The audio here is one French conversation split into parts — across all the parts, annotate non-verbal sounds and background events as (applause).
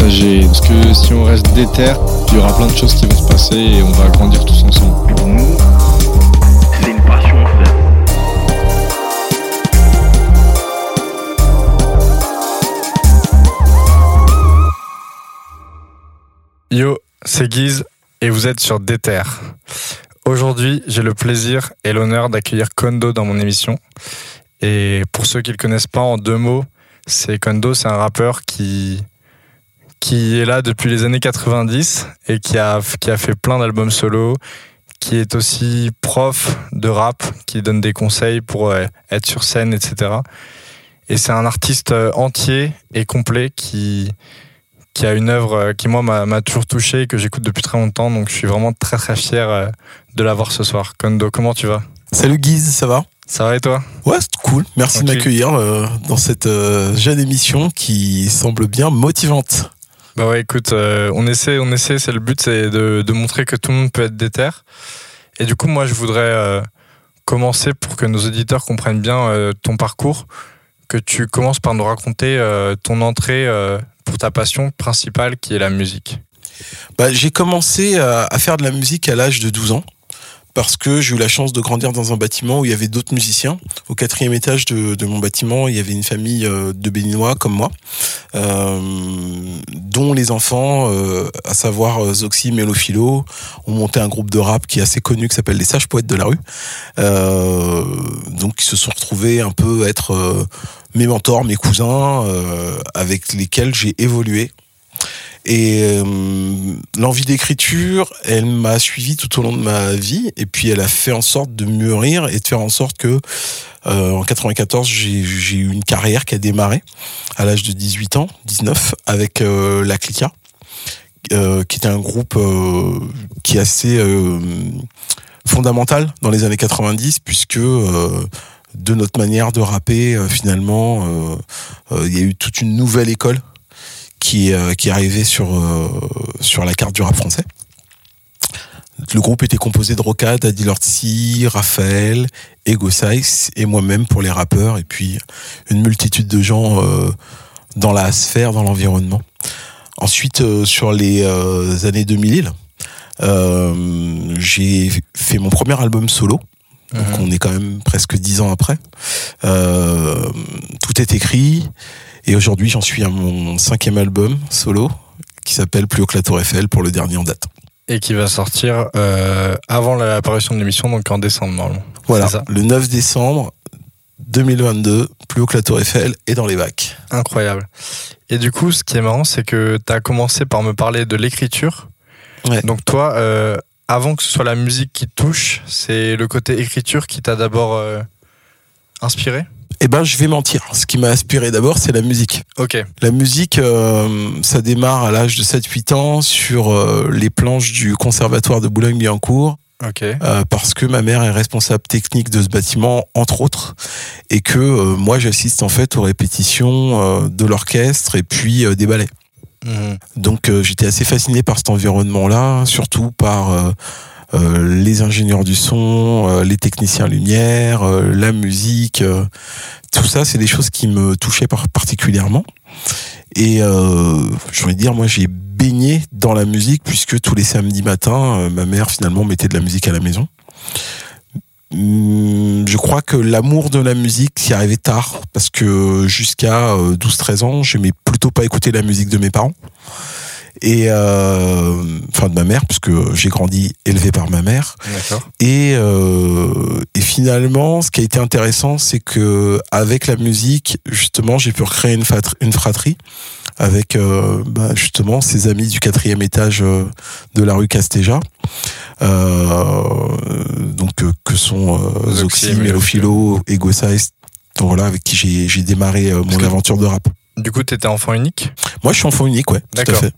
partager. Parce que si on reste déter, il y aura plein de choses qui vont se passer et on va grandir tous ensemble. Pour nous, c'est une passion, frère. Yo, c'est Guise et vous êtes sur Déter. Aujourd'hui, j'ai le plaisir et l'honneur d'accueillir Kondo dans mon émission. Et pour ceux qui le connaissent pas, en deux mots, c'est Kondo, c'est un rappeur qui qui est là depuis les années 90 et qui a qui a fait plein d'albums solo, qui est aussi prof de rap, qui donne des conseils pour euh, être sur scène, etc. Et c'est un artiste euh, entier et complet qui qui a une œuvre euh, qui moi m'a toujours touché et que j'écoute depuis très longtemps. Donc je suis vraiment très très fier de l'avoir ce soir. Kondo, comment tu vas? Salut Guise, ça va? Ça va et toi? Ouais, c'est cool. Merci de m'accueillir dans cette jeune émission qui semble bien motivante. Bah ouais, écoute, euh, on essaie, on essaie. C'est le but, c'est de, montrer que tout le monde peut être déter. Et du coup, moi, je voudrais euh, commencer pour que nos auditeurs comprennent bien euh, ton parcours, que tu commences par nous raconter ton entrée pour ta passion principale, qui est la musique. Bah, j'ai commencé à faire de la musique à l'âge de 12 ans parce que j'ai eu la chance de grandir dans un bâtiment où il y avait d'autres musiciens. Au quatrième étage de, de mon bâtiment, il y avait une famille euh, de Béninois comme moi, euh, dont les enfants, euh, à savoir euh, Zoxy, Mélophilo, ont monté un groupe de rap qui est assez connu qui s'appelle les Sages Poètes de la rue. Euh, donc ils se sont retrouvés un peu être euh, mes mentors, mes cousins, avec lesquels j'ai évolué. Et euh, l'envie d'écriture, elle m'a suivi tout au long de ma vie, et puis elle a fait en sorte de mûrir et de faire en sorte que, euh, en 94, j'ai eu une carrière qui a démarré à l'âge de 18 ans, 19, avec euh, la Clica, euh, qui était un groupe euh, qui est assez fondamental dans les années 90, puisque de notre manière de rapper, finalement, il y a eu toute une nouvelle école qui, est, euh, qui est arrivé sur, euh, sur la carte du rap français. Le groupe était composé de Rocade, Adi Lortzi, Raphaël, Ego Size et moi-même pour les rappeurs, et puis une multitude de gens euh, dans la sphère, dans l'environnement. Ensuite, sur les années 2000, euh, j'ai fait mon premier album solo. Donc Mhm. on est quand même presque dix ans après. Tout est écrit. Et aujourd'hui, j'en suis à mon cinquième album solo qui s'appelle Plus haut que la Tour Eiffel pour le dernier en date. Et qui va sortir euh, avant l'apparition de l'émission, donc en décembre normalement. Voilà, le 9 décembre 2022, Plus haut que la Tour Eiffel et dans les bacs. Incroyable. Et du coup, ce qui est marrant, c'est que tu as commencé par me parler de l'écriture. Ouais. Donc toi, euh, avant que ce soit la musique qui te touche, c'est le côté écriture qui t'a d'abord euh, inspiré? Eh ben, je vais mentir. Ce qui m'a inspiré d'abord, c'est la musique. Ok. La musique, euh, ça démarre à l'âge de 7-8 ans sur euh, les planches du conservatoire de Boulogne-Billancourt. Ok. Euh, parce que ma mère est responsable technique de ce bâtiment, entre autres, et que euh, moi j'assiste en fait aux répétitions euh, de l'orchestre et puis euh, des ballets. Mhm. Donc euh, j'étais assez fasciné par cet environnement-là, surtout par les ingénieurs du son, euh, les techniciens lumière, euh, la musique. euh, tout ça, c'est des choses qui me touchaient par- particulièrement. Et euh, j'ai envie de dire, moi j'ai baigné dans la musique puisque tous les samedis matins, euh, ma mère finalement mettait de la musique à la maison. Hum, Je crois que l'amour de la musique s'y arrivait tard parce que jusqu'à euh, 12-13 ans, j'aimais plutôt pas écouter la musique de mes parents et euh, enfin de ma mère puisque j'ai grandi élevé par ma mère et, euh, et finalement, ce qui a été intéressant, c'est que avec la musique, justement, j'ai pu recréer une, fratrie, une fratrie avec euh, bah, justement ses amis du quatrième étage euh, de la rue Castéja. Euh, donc que sont Zoxy, Mélophilo, Ego Size, donc voilà, avec qui j'ai j'ai démarré mon aventure de rap. Du coup, t'étais enfant unique? Moi, je suis enfant unique, ouais, tout à D'accord.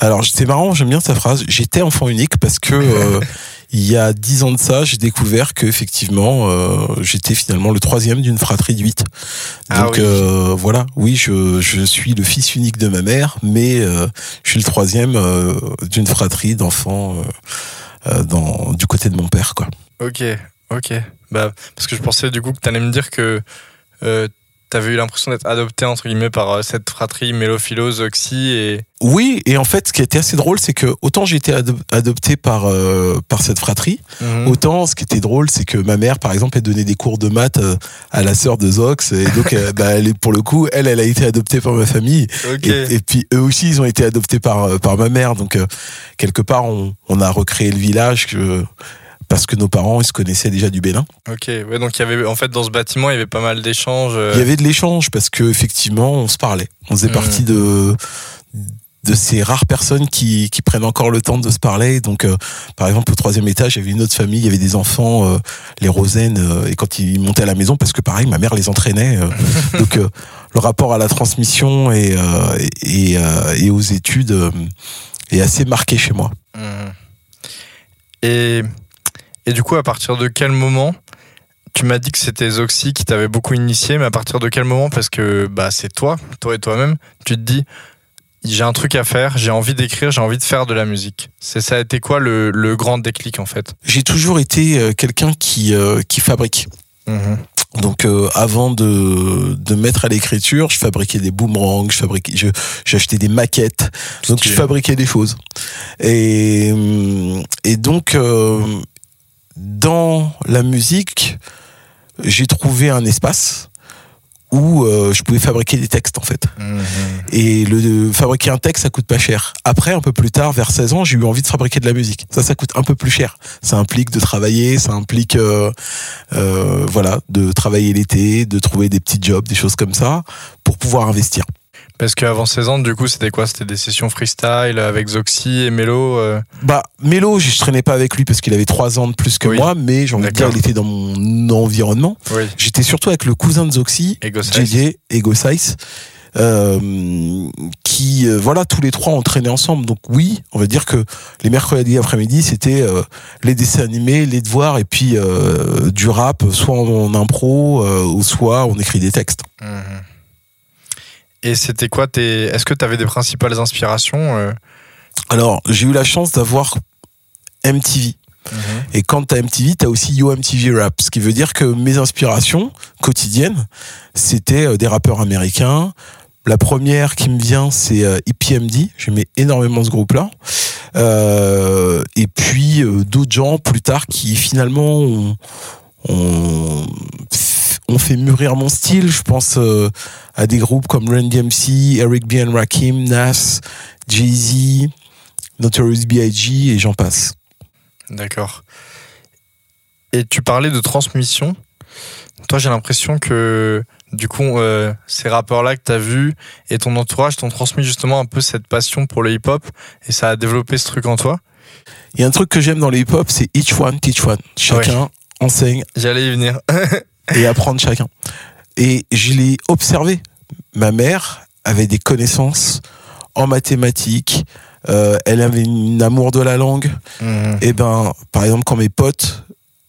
Alors, c'est marrant, j'aime bien sa phrase. J'étais enfant unique parce que euh, (laughs) il y a dix ans de ça, j'ai découvert que effectivement, euh, j'étais finalement le troisième d'une fratrie de huit. Ah Donc oui. euh, voilà, oui, je, je suis le fils unique de ma mère, mais je suis le troisième d'une fratrie d'enfants dans du côté de mon père, quoi. Ok, ok. Bah, parce que je pensais du coup que t'allais me dire que t'avais eu l'impression d'être adopté entre guillemets par euh, cette fratrie Mélophilo, Oxy et. Oui, et en fait, ce qui été assez drôle, c'est que autant j'ai été ado- adopté par euh, par cette fratrie, Mhm. Autant, ce qui était drôle, c'est que ma mère, par exemple, elle donnait des cours de maths euh, à la sœur de Zox, et (laughs) donc, bah, elle est, pour le coup, elle, elle a été adoptée par ma famille, et, et puis eux aussi, ils ont été adoptés par par ma mère. Donc, euh, quelque part, on, on a recréé le village que, parce que nos parents, ils se connaissaient déjà du Bénin. Ok. Ouais, donc il y avait en fait dans ce bâtiment il y avait pas mal d'échanges. euh, Il y avait de l'échange parce que effectivement, on se parlait. On faisait Mhm. partie de de ces rares personnes qui, qui prennent encore le temps de se parler. Donc, euh, par exemple, au troisième étage, il y avait une autre famille, il y avait des enfants, euh, les Rosen, euh, et quand ils montaient à la maison, parce que pareil, ma mère les entraînait. (laughs) donc, le rapport à la transmission et, et, et aux études est assez marqué chez moi. Mhm. Et, et du coup, à partir de quel moment tu m'as dit que c'était Zoxy qui t'avait beaucoup initié, mais à partir de quel moment Parce que bah, c'est toi, toi et toi-même, tu te dis j'ai un truc à faire, j'ai envie d'écrire, j'ai envie de faire de la musique. C'est ça a été quoi le, le grand déclic en fait? J'ai toujours été euh, quelqu'un qui, euh, qui fabrique. Donc euh, avant de, de mettre à l'écriture, je fabriquais des boomerangs, je fabriquais, je j'achetais des maquettes, donc je fabriquais des choses. Et et donc euh, dans la musique, j'ai trouvé un espace où euh, je pouvais fabriquer des textes en fait. Et le de fabriquer un texte, ça coûte pas cher. Après, un peu plus tard, vers 16 ans, j'ai eu envie de fabriquer de la musique. Ça, ça coûte un peu plus cher. Ça implique de travailler, ça implique, euh, euh, voilà, de travailler l'été, de trouver des petits jobs, des choses comme ça, pour pouvoir investir. Parce qu'avant 16 ans, du coup, c'était quoi? C'était des sessions freestyle avec Zoxy et Mélo euh, Bah, Mélo, je traînais pas avec lui parce qu'il avait 3 ans de plus que Oui. moi, mais j'ai envie de dire, il était dans mon environnement. Oui. J'étais surtout avec le cousin de Zoxy. JJ, Ego Size, euh, qui, euh, voilà, tous les trois entraînaient ensemble. Donc oui, on va dire que les mercredis après-midi, c'était euh, les dessins animés, les devoirs et puis euh, du rap, soit en, impro, euh, ou soit on écrit des textes. Mhm. Et c'était quoi tes... Est-ce que tu avais des principales inspirations euh Alors, j'ai eu la chance d'avoir MTV. Et quand t'as MTV, t'as aussi Yo MTV Rap. Ce qui veut dire que mes inspirations quotidiennes, c'était euh, des rappeurs américains. La première qui me vient, c'est euh, EPMD. J'aimais énormément ce groupe-là. Euh, et puis d'autres gens plus tard qui finalement ont, ont, ont fait mûrir mon style. Je pense euh, à des groupes comme Run DMC, Eric B. and Rakim, Nas, Jay-Z, Notorious B.I.G. et j'en passe. D'accord. Et tu parlais de transmission. Toi, j'ai l'impression que du coup, euh, ces rappeurs-là que tu as vus et ton entourage t'ont transmis justement un peu cette passion pour le hip-hop et ça a développé ce truc en toi. Il y a un truc que j'aime dans le hip-hop, c'est each one, teach one. Chacun enseigne J'allais y venir. (laughs) et apprendre chacun. Et je l'ai observé. Ma mère avait des connaissances en mathématiques. euh, elle avait un amour de la langue. Mhm. Et ben, par exemple, quand mes potes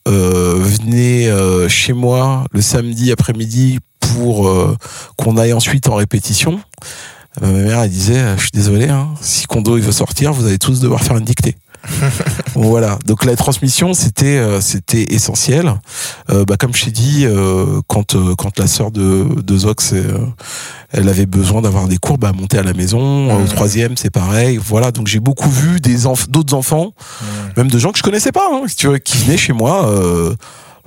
euh, venaient euh, chez moi le samedi après-midi pour qu'on aille ensuite en répétition, ma mère elle disait je suis désolé hein, si Kondo il veut sortir vous allez tous devoir faire une dictée (laughs) voilà. Donc la transmission c'était euh, c'était essentiel. Euh, bah, comme je t'ai dit euh, quand euh, quand la sœur de de Zox euh, elle avait besoin d'avoir des cours bah monter à la maison au troisième c'est pareil. Voilà. Donc j'ai beaucoup vu des enf- d'autres enfants même de gens que je connaissais pas, hein, si tu veux, qui venaient chez moi euh,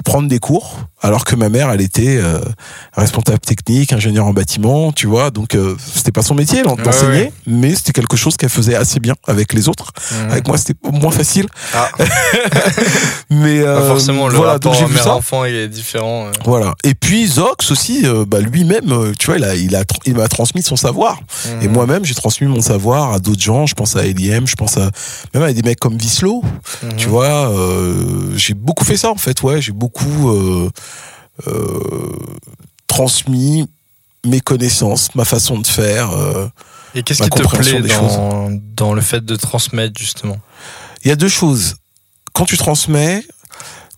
prendre des cours, alors que ma mère, elle était euh, responsable technique, ingénieur en bâtiment, tu vois, donc euh, c'était pas son métier Ouais, d'enseigner, ouais. mais c'était quelque chose qu'elle faisait assez bien avec les autres. Avec moi, c'était moins facile, Ah, (laughs) mais euh, forcément, le voilà, donc rapport j'ai vu ça. mère-enfant il est différent. Voilà. Et puis Zox aussi, euh, bah, lui-même, euh, tu vois, il a, il a, il m'a transmis son savoir. Et Mhm. moi-même, j'ai transmis mon savoir à d'autres gens. Je pense à Eliem, je pense à même à des mecs comme Vislo. Mhm. Tu vois, euh, j'ai beaucoup fait ça en fait, ouais, j'ai beaucoup euh, euh, transmis mes connaissances, ma façon de faire. euh. Et qu'est-ce qui te plaît dans, dans le fait de transmettre justement? Il y a deux choses. Quand tu transmets,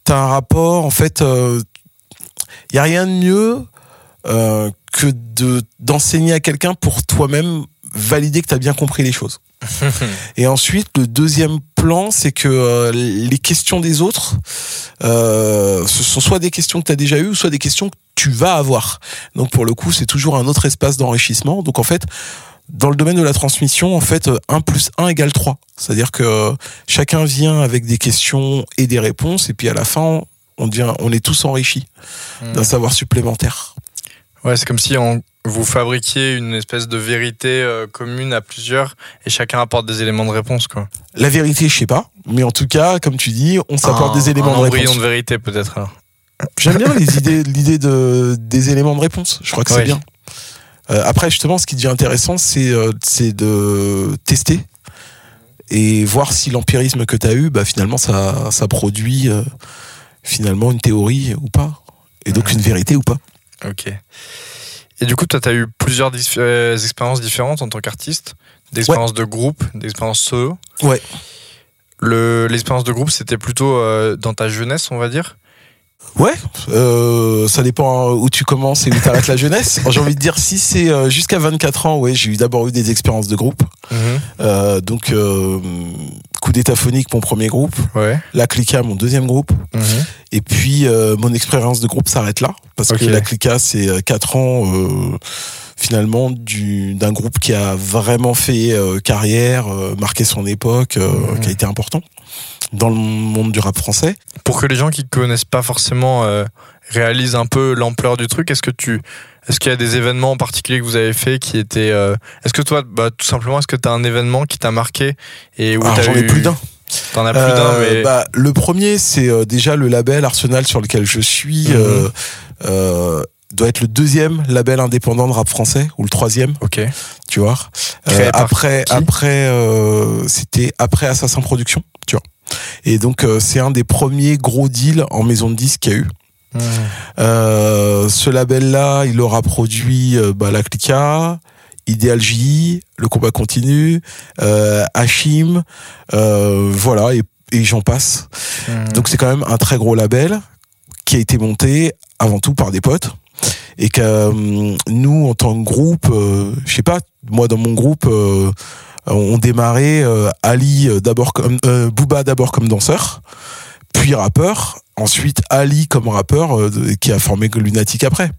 tu as un rapport, en fait, il n'y a rien de mieux euh, que de d'enseigner à quelqu'un pour toi-même valider que tu as bien compris les choses. (laughs) Et ensuite, le deuxième plan, c'est que euh, les questions des autres, euh, ce sont soit des questions que tu as déjà eues, ou soit des questions que tu vas avoir. Donc pour le coup, c'est toujours un autre espace d'enrichissement. Donc en fait, dans le domaine de la transmission, en fait, 1 plus 1 égale 3. C'est-à-dire que euh, chacun vient avec des questions et des réponses, et puis à la fin, on, devient, on est tous enrichis d'un savoir supplémentaire. Ouais, c'est comme si on, vous fabriquiez une espèce de vérité euh, commune à plusieurs et chacun apporte des éléments de réponse, quoi. La vérité, je sais pas, mais en tout cas, comme tu dis, on s'apporte Un- des éléments un de réponse. de vérité, peut-être. alors. J'aime bien (laughs) les idées, l'idée de des éléments de réponse. Je crois que c'est Ouais. bien. Euh, après, justement, ce qui devient intéressant, c'est euh, de tester et voir si l'empirisme que tu as eu, bah, finalement, ça, ça produit euh, finalement une théorie ou pas, et donc une vérité ou pas. Ok. Et du coup, toi, tu as eu plusieurs euh, expériences différentes en tant qu'artiste, d'expériences de groupe, d'expériences solo. Ouais. Le- L'expérience de groupe, c'était plutôt euh, dans ta jeunesse, on va dire? Ouais, euh, ça dépend où tu commences et où t'arrêtes la jeunesse. (laughs) J'ai envie de dire si c'est euh, jusqu'à 24 ans, ouais, j'ai eu d'abord eu des expériences de groupe. Euh, donc euh, coup d'état phonique mon premier groupe, Ouais. la Clica mon deuxième groupe, et puis euh, mon expérience de groupe s'arrête là. Parce que la Clica c'est 4 ans euh, finalement du d'un groupe qui a vraiment fait euh, carrière, euh, marqué son époque, euh, qui a été important dans le monde du rap français. Pour que les gens qui connaissent pas forcément réalisent un peu l'ampleur du truc, est-ce que tu, est-ce qu'il y a des événements en particulier que vous avez fait qui étaient, est-ce que toi, bah, tout simplement, est-ce que tu as un événement qui t'a marqué et où j'en ai eu- plus d'un. T'en as plus d'un, mais bah, le premier, c'est déjà le label Arsenal sur lequel je suis. Mhm. Doit être le deuxième label indépendant de rap français ou le troisième, ok. tu vois. Euh, après, après, euh, c'était après Assassin Production, tu vois. Et donc euh, c'est un des premiers gros deals en maison de disques qu'il y a eu. Euh, ce label-là, il aura produit euh, bah, la Clica, Ideal J, Le Combat Continue, euh, Hachim, euh, voilà, et, et j'en passe. Donc c'est quand même un très gros label qui a été monté avant tout par des potes et que euh, nous en tant que groupe, euh, je sais pas, moi dans mon groupe, euh, on démarrait euh, Ali euh, d'abord comme Booba d'abord comme danseur, puis rappeur, ensuite Ali comme rappeur qui a formé Lunatic après.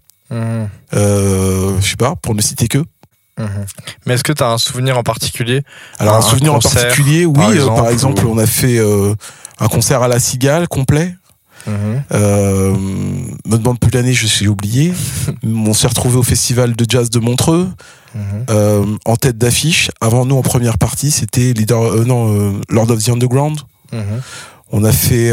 Euh, je sais pas, pour ne citer que. Mhm. Mais est-ce que tu as un souvenir en particulier? Alors un, Un souvenir concert, en particulier, oui, par exemple, par exemple, ou- on a fait un concert à la Cigale complet. Euh, me demande plus l'année, je suis oublié. (laughs) on s'est retrouvé au festival de jazz de Montreux, Mhm. euh, en tête d'affiche. Avant nous, en première partie, c'était leader, euh, non, Lord of the Underground. Mhm. On a fait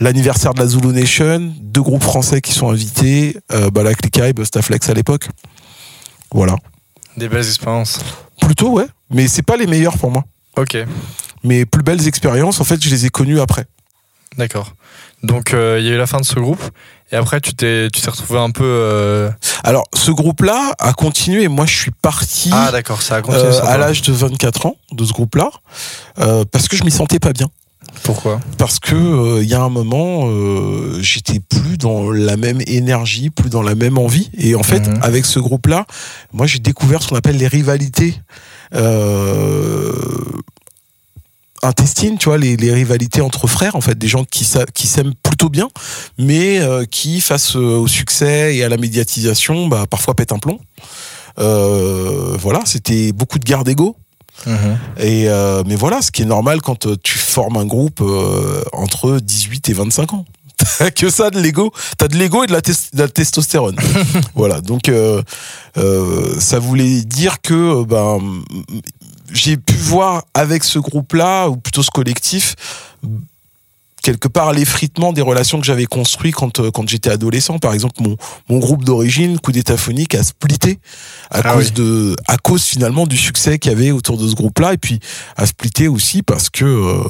l'anniversaire de la Zulu Nation, deux groupes français qui sont invités, euh, la Clica et Bustaflex à l'époque. Voilà. Des belles expériences. Plutôt, ouais. Mais c'est pas les meilleurs pour moi. Ok, Mes plus belles expériences, en fait, je les ai connues après. d'accord. Donc euh, il y a eu la fin de ce groupe et après tu t'es tu t'es retrouvé un peu. euh, Alors, ce groupe-là a continué et moi, je suis parti. Ah d'accord, ça a continué. euh, à l'âge de 24 ans de ce groupe-là parce que je m'y sentais pas bien Pourquoi? Parce que il y a un moment j'étais plus dans la même énergie plus dans la même envie et en fait Mhm. avec ce groupe-là moi j'ai découvert ce qu'on appelle les rivalités euh, intestines, tu vois, les, les rivalités entre frères, en fait, des gens qui, sa- qui s'aiment plutôt bien, mais euh, qui, face euh, au succès et à la médiatisation, bah, parfois pètent un plomb. Euh, voilà, c'était beaucoup de guerre d'ego. Mhm. Et euh, mais voilà, ce qui est normal quand tu formes un groupe entre 18 et 25 ans. (laughs) T'as que ça de l'ego. T'as de l'ego et de la, tes- de la testostérone. (laughs) voilà. Donc euh, euh, ça voulait dire que ben j'ai pu voir avec ce groupe-là ou plutôt ce collectif quelque part l'effritement des relations que j'avais construites quand euh, quand j'étais adolescent. Par exemple, mon mon groupe d'origine, Coup d'état phonique, a splitté à Ah cause oui. de à cause finalement du succès qu'il y avait autour de ce groupe-là et puis a splitté aussi parce que euh,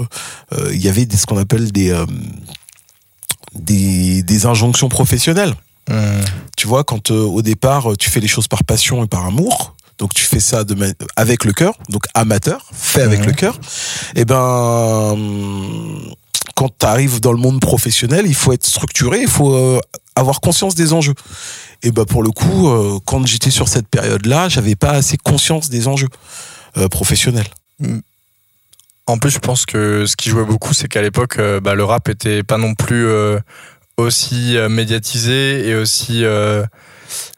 euh, il y avait des, ce qu'on appelle des euh, des, des injonctions professionnelles. Mhm. Tu vois, quand euh, au départ tu fais les choses par passion et par amour, donc tu fais ça de avec le cœur, donc amateur, fait avec le cœur. Et ben, quand tu arrives dans le monde professionnel, il faut être structuré, il faut euh, avoir conscience des enjeux. Et ben pour le coup, euh, quand j'étais sur cette période-là, j'avais pas assez conscience des enjeux euh, professionnels. En plus, je pense que ce qui jouait beaucoup, c'est qu'à l'époque, bah, le rap était pas non plus aussi médiatisé et aussi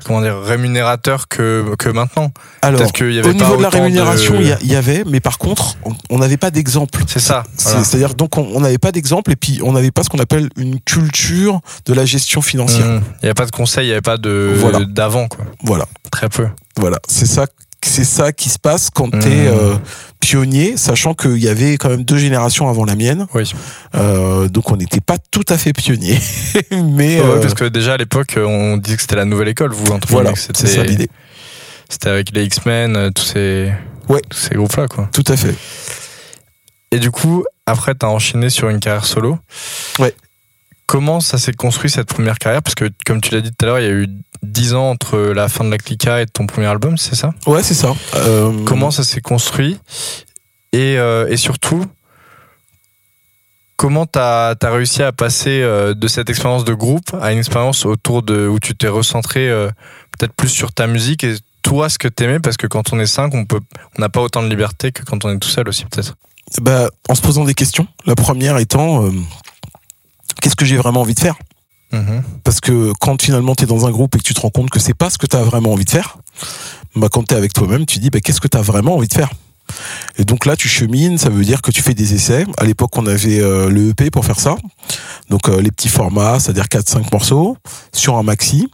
comment dire rémunérateur que, que maintenant. Alors, y avait au niveau pas de la rémunération, de- il y a- avait, mais par contre, on- n'avait pas d'exemple. C'est ça. Voilà. C'est-à-dire, donc, on n'avait pas d'exemple et puis on n'avait pas ce qu'on appelle une culture de la gestion financière. Mhm. Il n'y avait pas de conseil, il n'y avait pas de Voilà. d'avant, quoi. Voilà, Très peu. voilà. C'est ça, c'est ça qui se passe quand Mhm. t'es euh, pionnier, sachant qu'il y avait quand même deux générations avant la mienne. Oui. Euh, donc, on n'était pas tout à fait pionnier. (laughs) mais Ouais, euh, parce que déjà à l'époque, on disait que c'était la nouvelle école, vous, entre voilà, c'est ça c'était l'idée. c'était avec les X-Men, tous ces, Ouais. tous ces groupes-là, quoi. Tout à fait. Et du coup, après, t'as enchaîné sur une carrière solo. Ouais. Comment ça s'est construit cette première carrière? Parce que, comme tu l'as dit tout à l'heure, il y a eu 10 ans entre la fin de la Clica et ton premier album, c'est ça? Ouais, c'est ça. Euh, Comment ça s'est construit? Et, euh, et surtout, comment t'as as réussi à passer euh, de cette expérience de groupe à une expérience autour de où tu t'es recentré peut-être plus sur ta musique et toi ce que t'aimais? Parce que quand on est cinq on peut on n'a pas autant de liberté que quand on est tout seul aussi peut-être. bah, en se posant des questions. La première étant, euh, qu'est-ce que j'ai vraiment envie de faire Parce que quand finalement tu es dans un groupe et que tu te rends compte que c'est pas ce que tu as vraiment envie de faire, bah quand tu es avec toi-même, tu dis bah, qu'est-ce que tu as vraiment envie de faire Et donc là, tu chemines, ça veut dire que tu fais des essais. À l'époque, on avait euh, le EP pour faire ça. Donc euh, les petits formats, c'est-à-dire 4-5 morceaux, sur un maxi,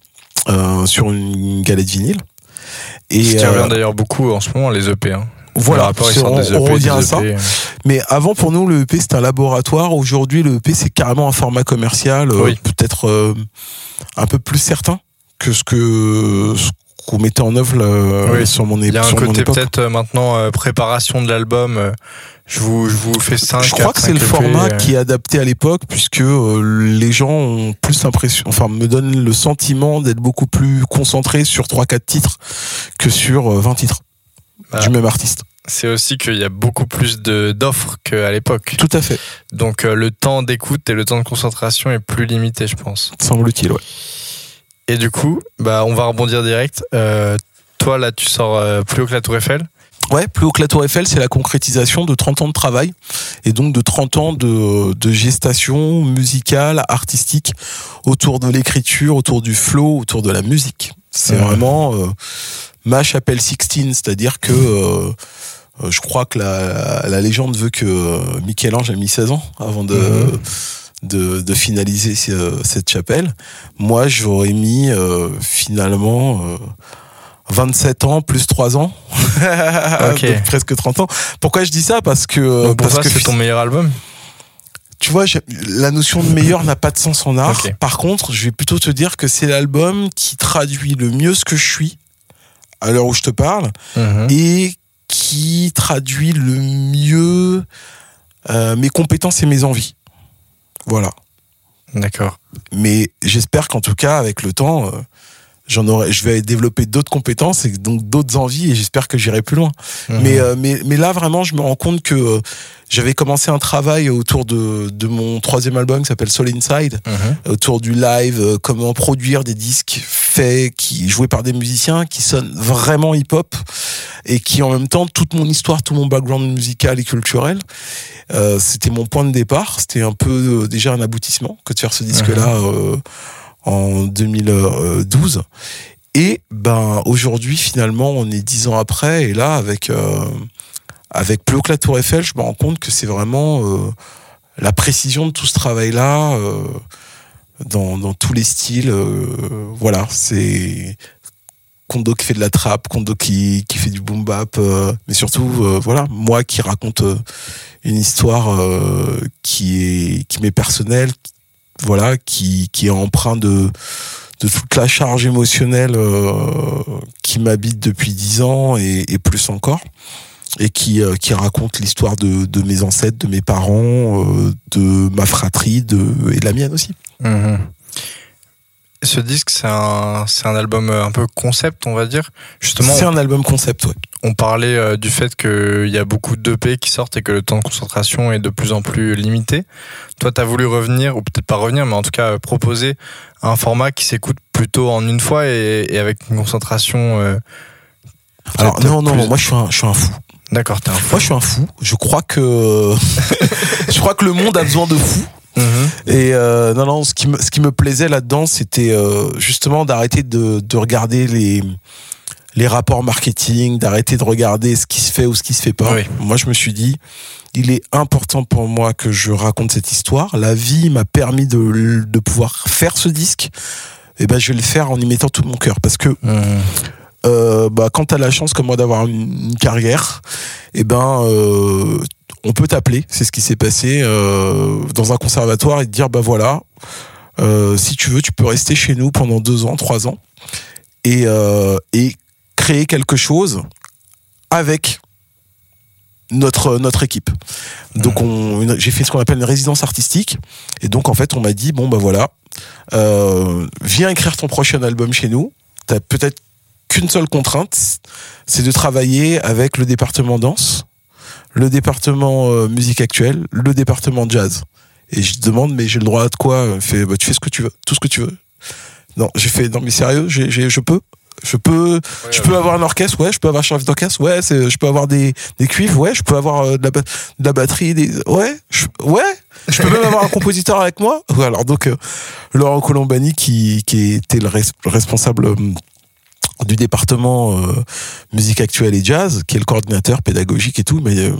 euh, sur une galette vinyle. Et Ce qui revient d'ailleurs beaucoup en ce moment les EP. Hein. Voilà, c'est- on, EP, revient à ça. EP. Mais avant, pour nous, le EP, c'était un laboratoire. Aujourd'hui, le EP, c'est carrément un format commercial, euh, peut-être euh, un peu plus certain que ce que ce qu'on mettait en œuvre là, Oui. sur mon, Il y a un côté époque. peut-être euh, maintenant euh, préparation de l'album. je vous je vous fais 5 Je crois que c'est le format qui est adapté à l'époque, puisque les gens ont plus l'impression, enfin, me donnent le sentiment d'être beaucoup plus concentrés sur 3-4 titres que sur euh, 20 titres Ah. du même artiste. C'est aussi qu'il y a beaucoup plus de d'offres qu'à l'époque. Tout à fait, Donc euh, le temps d'écoute et le temps de concentration est plus limité, je pense. semble-t-il, ouais. Et du coup, bah on va rebondir direct. Euh, toi là, tu sors euh, plus haut que la Tour Eiffel. Ouais, plus haut que la Tour Eiffel, c'est la concrétisation de 30 ans de travail et donc de 30 ans de, de gestation musicale, artistique autour de l'écriture, autour du flow, autour de la musique. C'est Ouais. vraiment euh, ma chapelle Sixtine, c'est-à-dire que euh, euh, je crois que la, la légende veut que euh, Michel-Ange a mis 16 ans avant de, Mhm. de, de finaliser ce- cette chapelle. Moi, j'aurais mis euh, finalement euh, 27 ans plus 3 ans. (laughs) Donc, presque 30 ans. Pourquoi je dis ça? Parce que, Donc pour parce toi, que c'est ton meilleur album? tu vois, la notion de meilleur n'a pas de sens en art. Par contre, je vais plutôt te dire que c'est l'album qui traduit le mieux ce que je suis à l'heure où je te parle Mhm. et qui traduit le mieux euh, mes compétences et mes envies. Voilà. D'accord. Mais j'espère qu'en tout cas, avec le temps, euh, j'en aurai, je vais développer d'autres compétences et donc d'autres envies et j'espère que j'irai plus loin. Mhm. Mais, euh, mais, mais là, vraiment, je me rends compte que euh, j'avais commencé un travail autour de, de mon troisième album qui s'appelle Soul Inside, Mhm. autour du live, euh, comment produire des disques faits, qui joués par des musiciens qui sonnent vraiment hip-hop et qui en même temps, toute mon histoire, tout mon background musical et culturel, euh, c'était mon point de départ. C'était un peu euh, déjà un aboutissement que de faire ce disque-là euh, en 2012. Et ben aujourd'hui, finalement, on est dix ans après, et là, avec euh, avec plus haut que la Tour Eiffel, je me rends compte que c'est vraiment euh, la précision de tout ce travail-là euh, dans, dans tous les styles. voilà, c'est Kondo qui fait de la trappe, Kondo qui, qui fait du boom bap, mais surtout, voilà, moi qui raconte une histoire qui est qui m'est personnelle, voilà, qui, qui est empreint de de toute la charge émotionnelle euh, qui m'habite depuis dix ans et, plus encore et qui, euh, qui raconte l'histoire de, de mes ancêtres, de mes parents, euh, de ma fratrie de, et de la mienne aussi. Mhm. Ce disque, c'est un, c'est un album euh, un peu concept, on va dire. Justement, C'est un album concept, ouais. on parlait euh, du fait qu'il y a beaucoup d'EP qui sortent et que le temps de concentration est de plus en plus limité. Toi, tu as voulu revenir, ou peut-être pas revenir, mais en tout cas euh, proposer un format qui s'écoute plutôt en une fois et, et avec une concentration. euh, Alors, non, non, plus- moi je suis un, je suis un fou. D'accord, t'es un fou. Moi je suis un fou. Je crois que. (laughs) je crois que le monde a besoin de fous. Mhm. Et euh, non, non, ce qui me, ce qui me plaisait là-dedans, c'était euh, justement d'arrêter de, de regarder les, les rapports marketing, d'arrêter de regarder ce qui se fait ou ce qui se fait pas. Oui. Moi, je me suis dit, il est important pour moi que je raconte cette histoire. La vie m'a permis de, de pouvoir faire ce disque. Et ben, je vais le faire en y mettant tout mon cœur parce que Mhm. euh, bah, quand t'as la chance comme moi d'avoir une, une carrière, et ben euh, on peut t'appeler. C'est ce qui s'est passé euh, dans un conservatoire et te dire bah voilà, euh, si tu veux, tu peux rester chez nous pendant deux ans, trois ans et euh, et créer quelque chose avec notre notre équipe. Donc on j'ai fait ce qu'on appelle une résidence artistique et donc en fait on m'a dit bon bah voilà, viens écrire ton prochain album chez nous. T'as peut-être qu'une seule contrainte, c'est de travailler avec le département danse, le département euh, musique actuelle, le département jazz. Et je demande, mais j'ai le droit de quoi? Il fait, bah, tu fais ce que tu veux, tout ce que tu veux. Non, j'ai fait, non mais sérieux, j'ai, j'ai- je peux, je peux, je peux avoir un orchestre, ouais, je peux avoir un chef d'orchestre, ouais, c'est, je peux avoir des, des cuivres, ouais, je peux avoir euh, de, la, de la batterie, des, ouais, je, ouais, je peux même (laughs) avoir un compositeur avec moi. Ouais, alors donc euh, Laurent Colombani qui, qui était le, res- le responsable du département euh, musique actuelle et jazz, qui est le coordinateur pédagogique et tout, mais euh,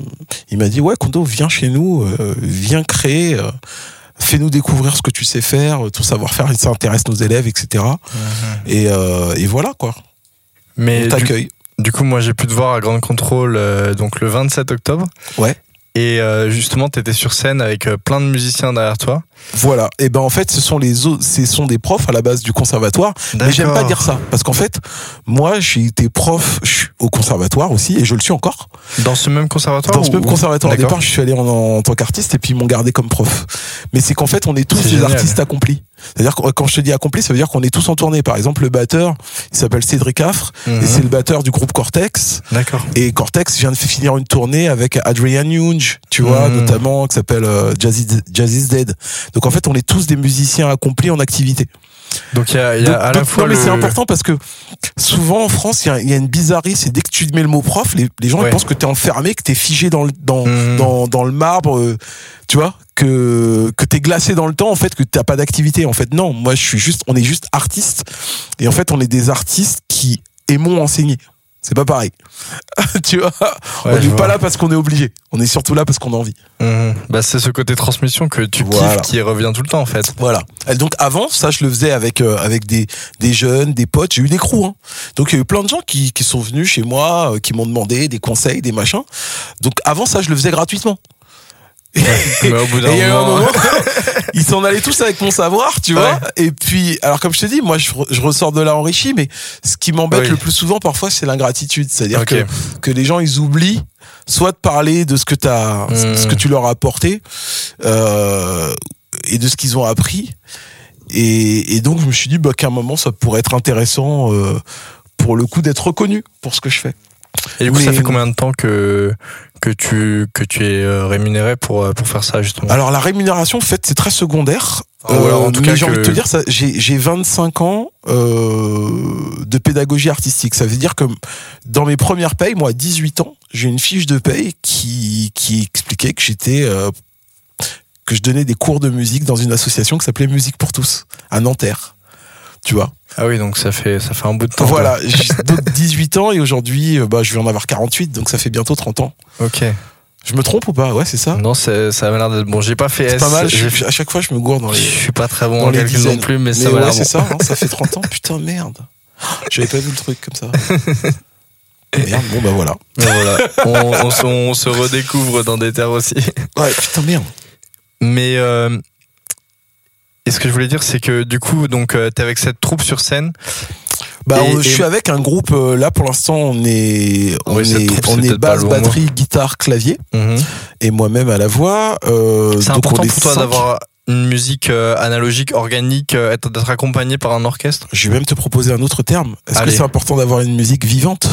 il m'a dit ouais Kondo viens chez nous, euh, viens créer, fais-nous découvrir ce que tu sais faire, ton savoir-faire, ça intéresse nos élèves, etc. Et, euh, et voilà quoi, Mais on du, t'accueille. du coup, moi, j'ai pu te voir à Grande Contrôle donc le 27 octobre. Ouais. Et justement, tu étais sur scène avec plein de musiciens derrière toi. Voilà. Et ben en fait, ce sont les autres, ce sont des profs à la base du conservatoire. Mais j'aime pas dire ça parce qu'en fait, moi j'ai été prof au conservatoire aussi et je le suis encore. Dans ce même conservatoire Dans ce ou- même conservatoire, au départ, je suis allé en, en tant qu'artiste et puis ils m'ont gardé comme prof. Mais c'est qu'en fait, on est tous des génial. artistes accomplis. C'est-à-dire que quand je te dis accompli, ça veut dire qu'on est tous en tournée. Par exemple, le batteur, il s'appelle Cédric Affre Mhm. et c'est le batteur du groupe Cortex. D'accord. Et Cortex vient de finir une tournée avec Adrian Younge, tu vois, Mhm. notamment, qui s'appelle euh, Jazz, Jazz is Dead. Donc en fait, on est tous des musiciens accomplis en activité. Donc il y a, y a Donc- à la fois non, mais le- c'est important parce que souvent en France, il y a- il y, a une bizarrerie, c'est dès que tu mets le mot prof, les, les gens ils pensent que t'es enfermé, que t'es figé dans le, dans, Mhm. dans, dans le marbre, euh, tu vois, que, que t'es glacé dans le temps, en fait, que t'as pas d'activité. En fait, non, moi je suis juste, on est juste artistes. Et en fait, on est des artistes qui aimons enseigner. C'est pas pareil. (laughs) tu vois, Ouais, on n'est pas vois. là parce qu'on est obligé. On est surtout là parce qu'on a envie. Mhm. Bah, c'est ce côté transmission que tu Voilà. kiffes qui revient tout le temps en fait. Voilà. Et donc avant, ça je le faisais avec euh, avec des des jeunes, des potes. J'ai eu des crews. Hein. Donc il y a eu plein de gens qui qui sont venus chez moi, euh, qui m'ont demandé des conseils, des machins. Donc avant ça, je le faisais gratuitement. Mais au bout d'un moment, moment, (laughs) ils s'en allaient tous avec mon savoir, tu vois. Et puis, alors comme je te dis, moi je, re- je ressors de là enrichi, mais ce qui m'embête Oui. le plus souvent parfois, c'est l'ingratitude. C'est-à-dire que que les gens ils oublient soit de parler de ce que t'as, ce que tu leur as apporté, euh, et de ce qu'ils ont appris. Et, et donc je me suis dit bah, qu'à un moment ça pourrait être intéressant euh, pour le coup d'être reconnu pour ce que je fais. Et du coup, ça fait combien de temps que que tu que tu es euh, rémunéré pour euh, pour faire ça justement? Alors la rémunération, en fait, c'est très secondaire. Voilà, en tout mais j'ai envie de te dire, ça, j'ai, j'ai 25 ans euh, de pédagogie artistique. Ça veut dire que dans mes premières payes, moi, à 18 ans, j'ai une fiche de paye qui, qui expliquait que j'étais euh, que je donnais des cours de musique dans une association qui s'appelait Musique pour tous à Nanterre. Tu vois. Ah oui, donc ça fait ça fait un bout de temps. Voilà, j'ai donc 18 ans et aujourd'hui, euh, bah, je vais en avoir 48, donc ça fait bientôt 30 ans. Ok. Je me trompe ou pas? Ouais, c'est ça. Non, c'est ça m'a l'air d'être bon. J'ai pas fait C'est S. pas mal. je- je- à chaque fois, je me gourde dans Je les. suis pas très bon dans en les calcul non plus, mais, Mais ça m'a ouais, l'air c'est bon. ça, hein, ça fait 30 (laughs) ans. Putain, merde. J'avais pas vu le truc comme ça. (laughs) Merde, bon bah voilà. Voilà, on, on se, on se redécouvre dans des terres aussi. Ouais, putain, merde. Mais euh, et ce que je voulais dire, c'est que du coup, donc euh, t'es avec cette troupe sur scène. Bah, Et- je et- suis avec un groupe, euh, là pour l'instant, on est, on est, troupe, on est basse, batterie, guitare, clavier, et moi-même à la voix. Euh, C'est important pour toi d'avoir une musique euh, analogique, organique, être d'être accompagné par un orchestre? Je vais même te proposer un autre terme. Est-ce que c'est important d'avoir une musique vivante?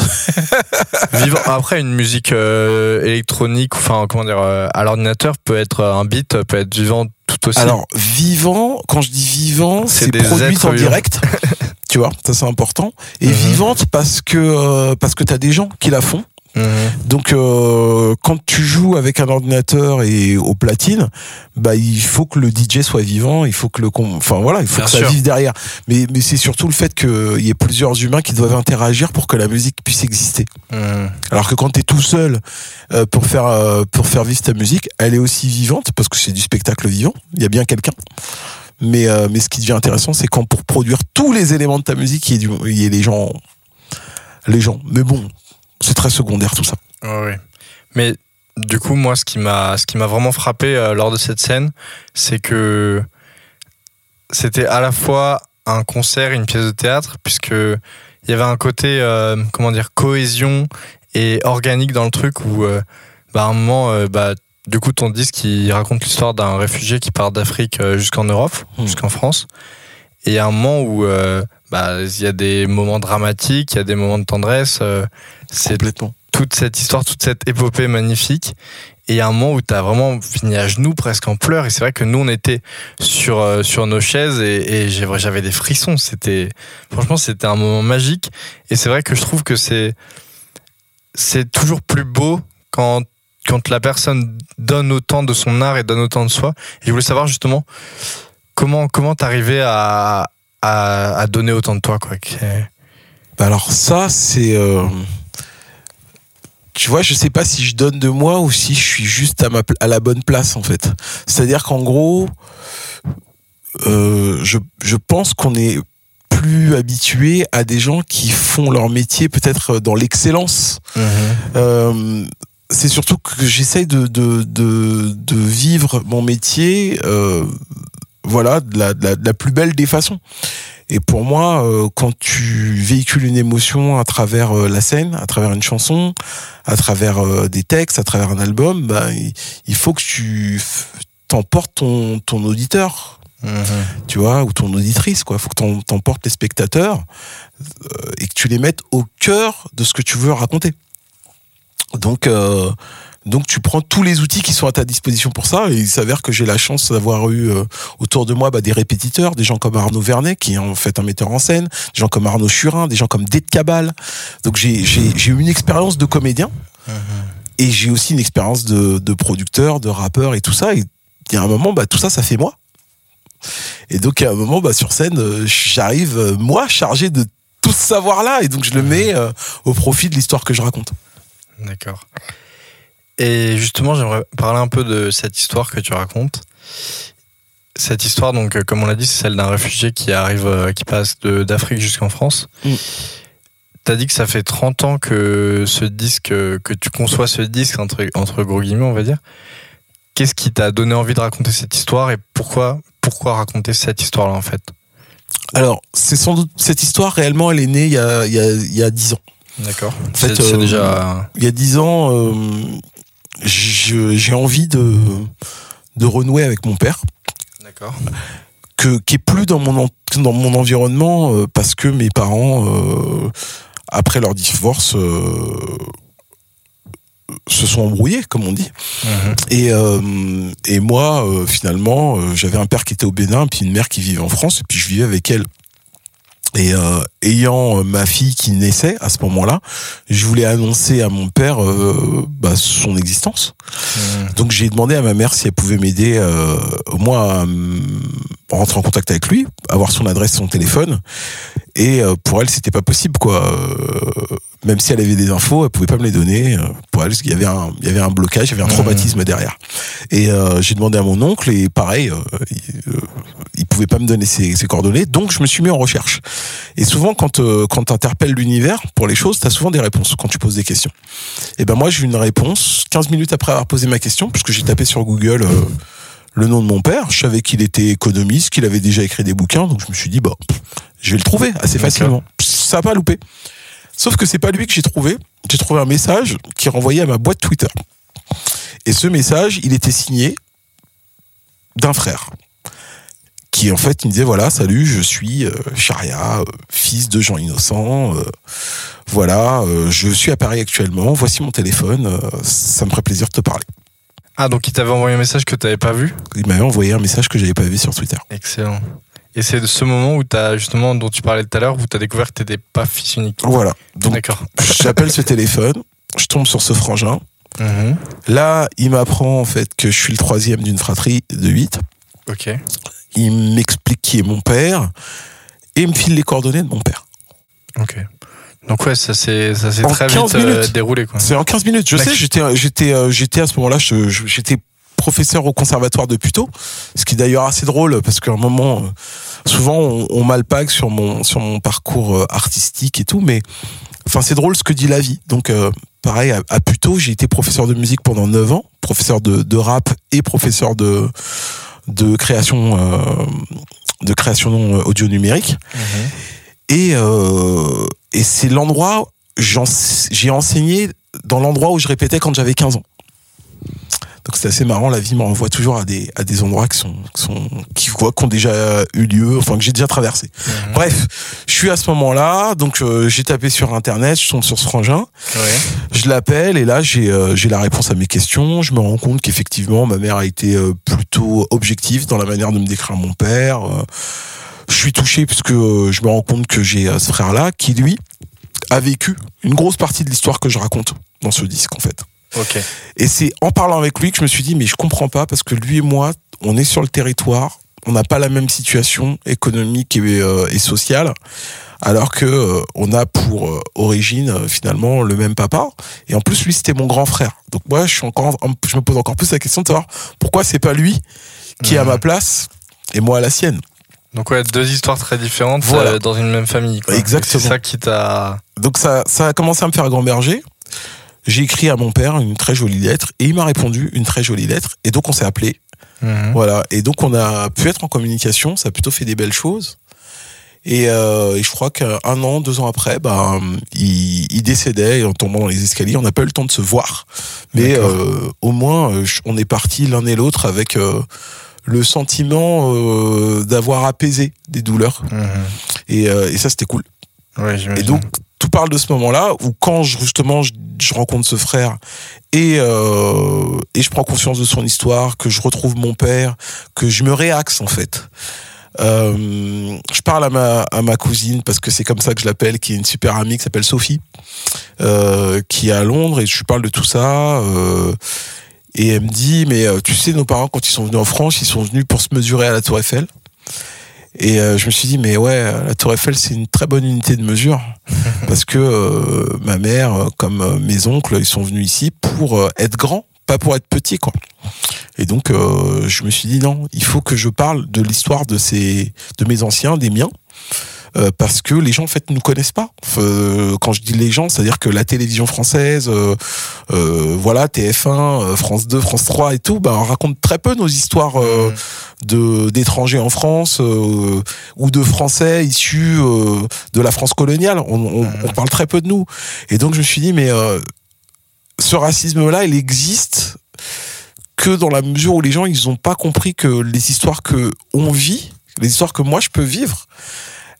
(laughs) Vivant. Après, une musique électronique, enfin, comment dire, à l'ordinateur peut être un beat, peut être vivant tout aussi. Alors, vivant, quand je dis vivant, C'est produit en direct. (laughs) tu vois, ça c'est important. Et Mhm. vivante parce que euh, parce que t'as des gens qui la font. Mhm. Donc euh, quand tu joues avec un ordinateur et aux platines, bah il faut que le DJ soit vivant, il faut que le enfin voilà, il faut Bien que ça vive derrière. Mais mais c'est surtout le fait qu'il y ait plusieurs humains qui doivent interagir pour que la musique puisse exister. Mhm. Alors que quand tu es tout seul euh, pour faire euh, pour faire vivre ta musique, elle est aussi vivante parce que c'est du spectacle vivant. Il y a bien quelqu'un. Mais euh, mais ce qui devient intéressant, c'est quand pour produire tous les éléments de ta musique, il y ait, du, il y ait les gens les gens. Mais bon, c'est très secondaire tout ça. Ouais. Mais du coup, moi, ce qui m'a, ce qui m'a vraiment frappé euh, lors de cette scène, c'est que c'était à la fois un concert et une pièce de théâtre, puisque il y avait un côté, euh, comment dire, cohésion et organique dans le truc où, euh, bah, à un moment, euh, bah, du coup, ton disque, il raconte l'histoire d'un réfugié qui part d'Afrique jusqu'en Europe, Hmm. jusqu'en France. Et il y a un moment où, euh, bah, il y a des moments dramatiques, il y a des moments de tendresse. Complètement. toute cette histoire, toute cette épopée magnifique. Et il y a un moment où tu as vraiment fini à genoux, presque en pleurs. Et c'est vrai que nous, on était sur, euh, sur nos chaises et, j'avais des frissons. C'était, franchement, c'était un moment magique. Et c'est vrai que je trouve que c'est, toujours plus beau quand, quand la personne donne autant de son art et donne autant de soi. Et je voulais savoir justement comment, comment t'arrivais à, à, donner autant de toi, quoi. Bah alors ça, c'est... euh, Tu vois, je sais pas si je donne de moi ou si je suis juste à, ma, à la bonne place, en fait. C'est-à-dire qu'en gros, euh, je, je pense qu'on est plus habitué à des gens qui font leur métier peut-être dans l'excellence. Euh, c'est surtout que j'essaye de, de, de, de vivre mon métier euh, voilà, de la, de, la, de la plus belle des façons. Et pour moi, euh, quand tu véhicules une émotion à travers euh, la scène, à travers une chanson, à travers euh, des textes, à travers un album, bah, il, il faut que tu t'emportes ton, ton auditeur, Mhm. tu vois, ou ton auditrice, quoi. Faut que t'en- t'emportes les spectateurs et que tu les mettes au cœur de ce que tu veux raconter. Donc, donc tu prends tous les outils qui sont à ta disposition pour ça. Et il s'avère que j'ai la chance d'avoir eu euh, autour de moi bah, des répétiteurs, des gens comme Arnaud Vernet, qui est en fait un metteur en scène, des gens comme Arnaud Churin, des gens comme Dede Cabal. Donc j'ai eu une expérience de comédien et j'ai aussi une expérience de, de producteur, de rappeur et tout ça. Et il y a un moment, bah, tout ça, ça fait moi. Et donc, à un moment, bah, sur scène, euh, j'arrive, euh, moi, chargé de tout ce savoir-là. Et donc, je le mets euh, au profit de l'histoire que je raconte. D'accord. Et justement, j'aimerais parler un peu de cette histoire que tu racontes. Cette histoire, donc, euh, comme on l'a dit, c'est celle d'un réfugié qui arrive, euh, qui passe d'Afrique jusqu'en France. Mm. T'as dit que ça fait 30 ans que ce disque, euh, que tu conçois ce disque, entre, entre gros guillemets, on va dire. Qu'est-ce qui t'a donné envie de raconter cette histoire et pourquoi, pourquoi raconter cette histoire-là, en fait? Alors, c'est sans doute, cette histoire, réellement, elle est née il y a, il y a, il y a 10 ans. D'accord. fait, C'est euh, déjà. Il y a 10 ans, euh, j'ai envie de, de renouer avec mon père. D'accord. que qui est plus dans mon en- dans mon environnement euh, parce que mes parents euh, après leur divorce euh, se sont embrouillés comme on dit Mhm. et euh, et moi euh, finalement euh, j'avais un père qui était au Bénin puis une mère qui vivait en France et puis je vivais avec elle et euh, ayant euh, ma fille qui naissait à ce moment-là, je voulais annoncer à mon père euh, bah, son existence. Mhm. Donc j'ai demandé à ma mère si elle pouvait m'aider euh, au moins à mm, rentrer en contact avec lui, avoir son adresse, son téléphone. Et euh, pour elle, c'était pas possible quoi. Euh, même si elle avait des infos, elle pouvait pas me les donner. Euh, Pour elle, il y avait un, il y avait un blocage, il y avait un traumatisme derrière. Et euh, j'ai demandé à mon oncle et pareil, euh, il, euh, il pouvait pas me donner ses, ses coordonnées. Donc je me suis mis en recherche. Et souvent, quand euh, quand t'interpelles l'univers pour les choses, t'as souvent des réponses quand tu poses des questions. Et ben moi, j'ai eu une réponse 15 minutes après avoir posé ma question, puisque j'ai tapé sur Google euh, le nom de mon père. Je savais qu'il était économiste, qu'il avait déjà écrit des bouquins, donc je me suis dit, bah, pff, je vais le trouver assez facilement. Ça a pas loupé. Sauf que c'est pas lui que j'ai trouvé. J'ai trouvé un message qui est renvoyé à ma boîte Twitter. Et ce message, il était signé d'un frère. qui en fait me disait voilà salut je suis euh, Charia euh, fils de gens innocents euh, voilà euh, je suis à Paris actuellement voici mon téléphone ça me ferait plaisir de te parler Ah, donc il t'avait envoyé un message que t'avais pas vu il m'avait envoyé un message que j'avais pas vu sur Twitter Excellent. Et c'est de ce moment où t'as justement, dont tu parlais tout à l'heure, où t'as découvert que t'étais pas fils unique. voilà donc D'accord. (laughs) j'appelle ce téléphone je tombe sur ce frangin Mhm. là il m'apprend en fait que je suis le troisième d'une fratrie de 8 Ok. il m'explique qui est mon père et il me file les coordonnées de mon père Ok. Donc ouais, ça s'est ça s'est très 15 vite euh, déroulé quoi. C'est en 15 minutes. Je sais, j'étais, j'étais, euh, j'étais à ce moment-là, j'étais professeur au conservatoire de Puteaux, ce qui est d'ailleurs assez drôle parce qu'à un moment, euh, souvent on, on m'alpague sur mon sur mon parcours artistique et tout, mais enfin c'est drôle ce que dit la vie. Donc euh, pareil à, à Puteaux, j'ai été professeur de musique pendant 9 ans, professeur de, de rap et professeur de de création euh, de création audio numérique. Mhm. Et, euh, et c'est l'endroit, j'ai enseigné dans l'endroit où je répétais quand j'avais 15 ans. Donc c'est assez marrant, la vie me renvoie toujours à des, à des endroits qui sont, qui sont, qui, quoi, qui ont déjà eu lieu, enfin que j'ai déjà traversé. Mhm. Bref, je suis à ce moment-là, donc euh, j'ai tapé sur internet, je tombe sur ce frangin, Ouais. je l'appelle et là j'ai euh, j'ai la réponse à mes questions. Je me rends compte qu'effectivement ma mère a été euh, plutôt objective dans la manière de me décrire mon père. Je suis touché puisque euh, je me rends compte que j'ai euh, ce frère-là qui lui a vécu une grosse partie de l'histoire que je raconte dans ce disque en fait. Et c'est en parlant avec lui que je me suis dit mais je comprends pas parce que lui et moi on est sur le territoire, on n'a pas la même situation économique et, euh, et sociale alors que euh, on a pour euh, origine finalement le même papa et en plus lui c'était mon grand frère. Donc moi je suis encore je me pose encore plus la question de savoir pourquoi c'est pas lui qui est à Mhm. ma place et moi à la sienne. Donc ouais, deux histoires très différentes Voilà. euh, dans une même famille. Quoi. Exactement. C'est ça qui t'a. Donc ça ça a commencé à me faire gamberger. J'ai écrit à mon père une très jolie lettre et il m'a répondu une très jolie lettre et donc on s'est appelé Mhm. Voilà. Et donc, on a pu être en communication. Ça a plutôt fait des belles choses. Et, euh, et je crois qu'un an, deux ans après, bah, il, il décédait en tombant dans les escaliers, on n'a pas eu le temps de se voir. Mais euh, au moins, on est partis l'un et l'autre avec euh, le sentiment euh, d'avoir apaisé des douleurs. Mhm. Et, euh, et ça, c'était cool. Ouais, Et donc, tout parle de ce moment-là où quand je- justement je, je rencontre ce frère et, euh, et je prends conscience de son histoire, que je retrouve mon père, que je me réaxe en fait. Euh, je parle à ma, à ma cousine parce que c'est comme ça que je l'appelle, qui est une super amie qui s'appelle Sophie, euh, qui est à Londres et je lui parle de tout ça. euh, et elle me dit, mais euh, tu sais, nos parents, quand ils sont venus en France, ils sont venus pour se mesurer à la Tour Eiffel. Et euh, je me suis dit, mais ouais, la Tour Eiffel, c'est une très bonne unité de mesure. (laughs) parce que euh, ma mère, euh, comme euh, mes oncles, ils sont venus ici pour être grands, pas pour être petits, quoi. Et donc, euh, je me suis dit, non, il faut que je parle de l'histoire de ces, de mes anciens, des miens. Euh, parce que les gens en fait nous connaissent pas. Euh, quand je dis les gens, c'est-à-dire que la télévision française, euh, voilà TF1, euh, France 2, France 3 et tout, bah, on raconte très peu nos histoires de d'étrangers en France ou de Français issus de la France coloniale. On, on, on parle très peu de nous. Et donc je me suis dit, mais ce racisme-là, il existe que dans la mesure où les gens, ils ont pas compris que les histoires que on vit, les histoires que moi je peux vivre,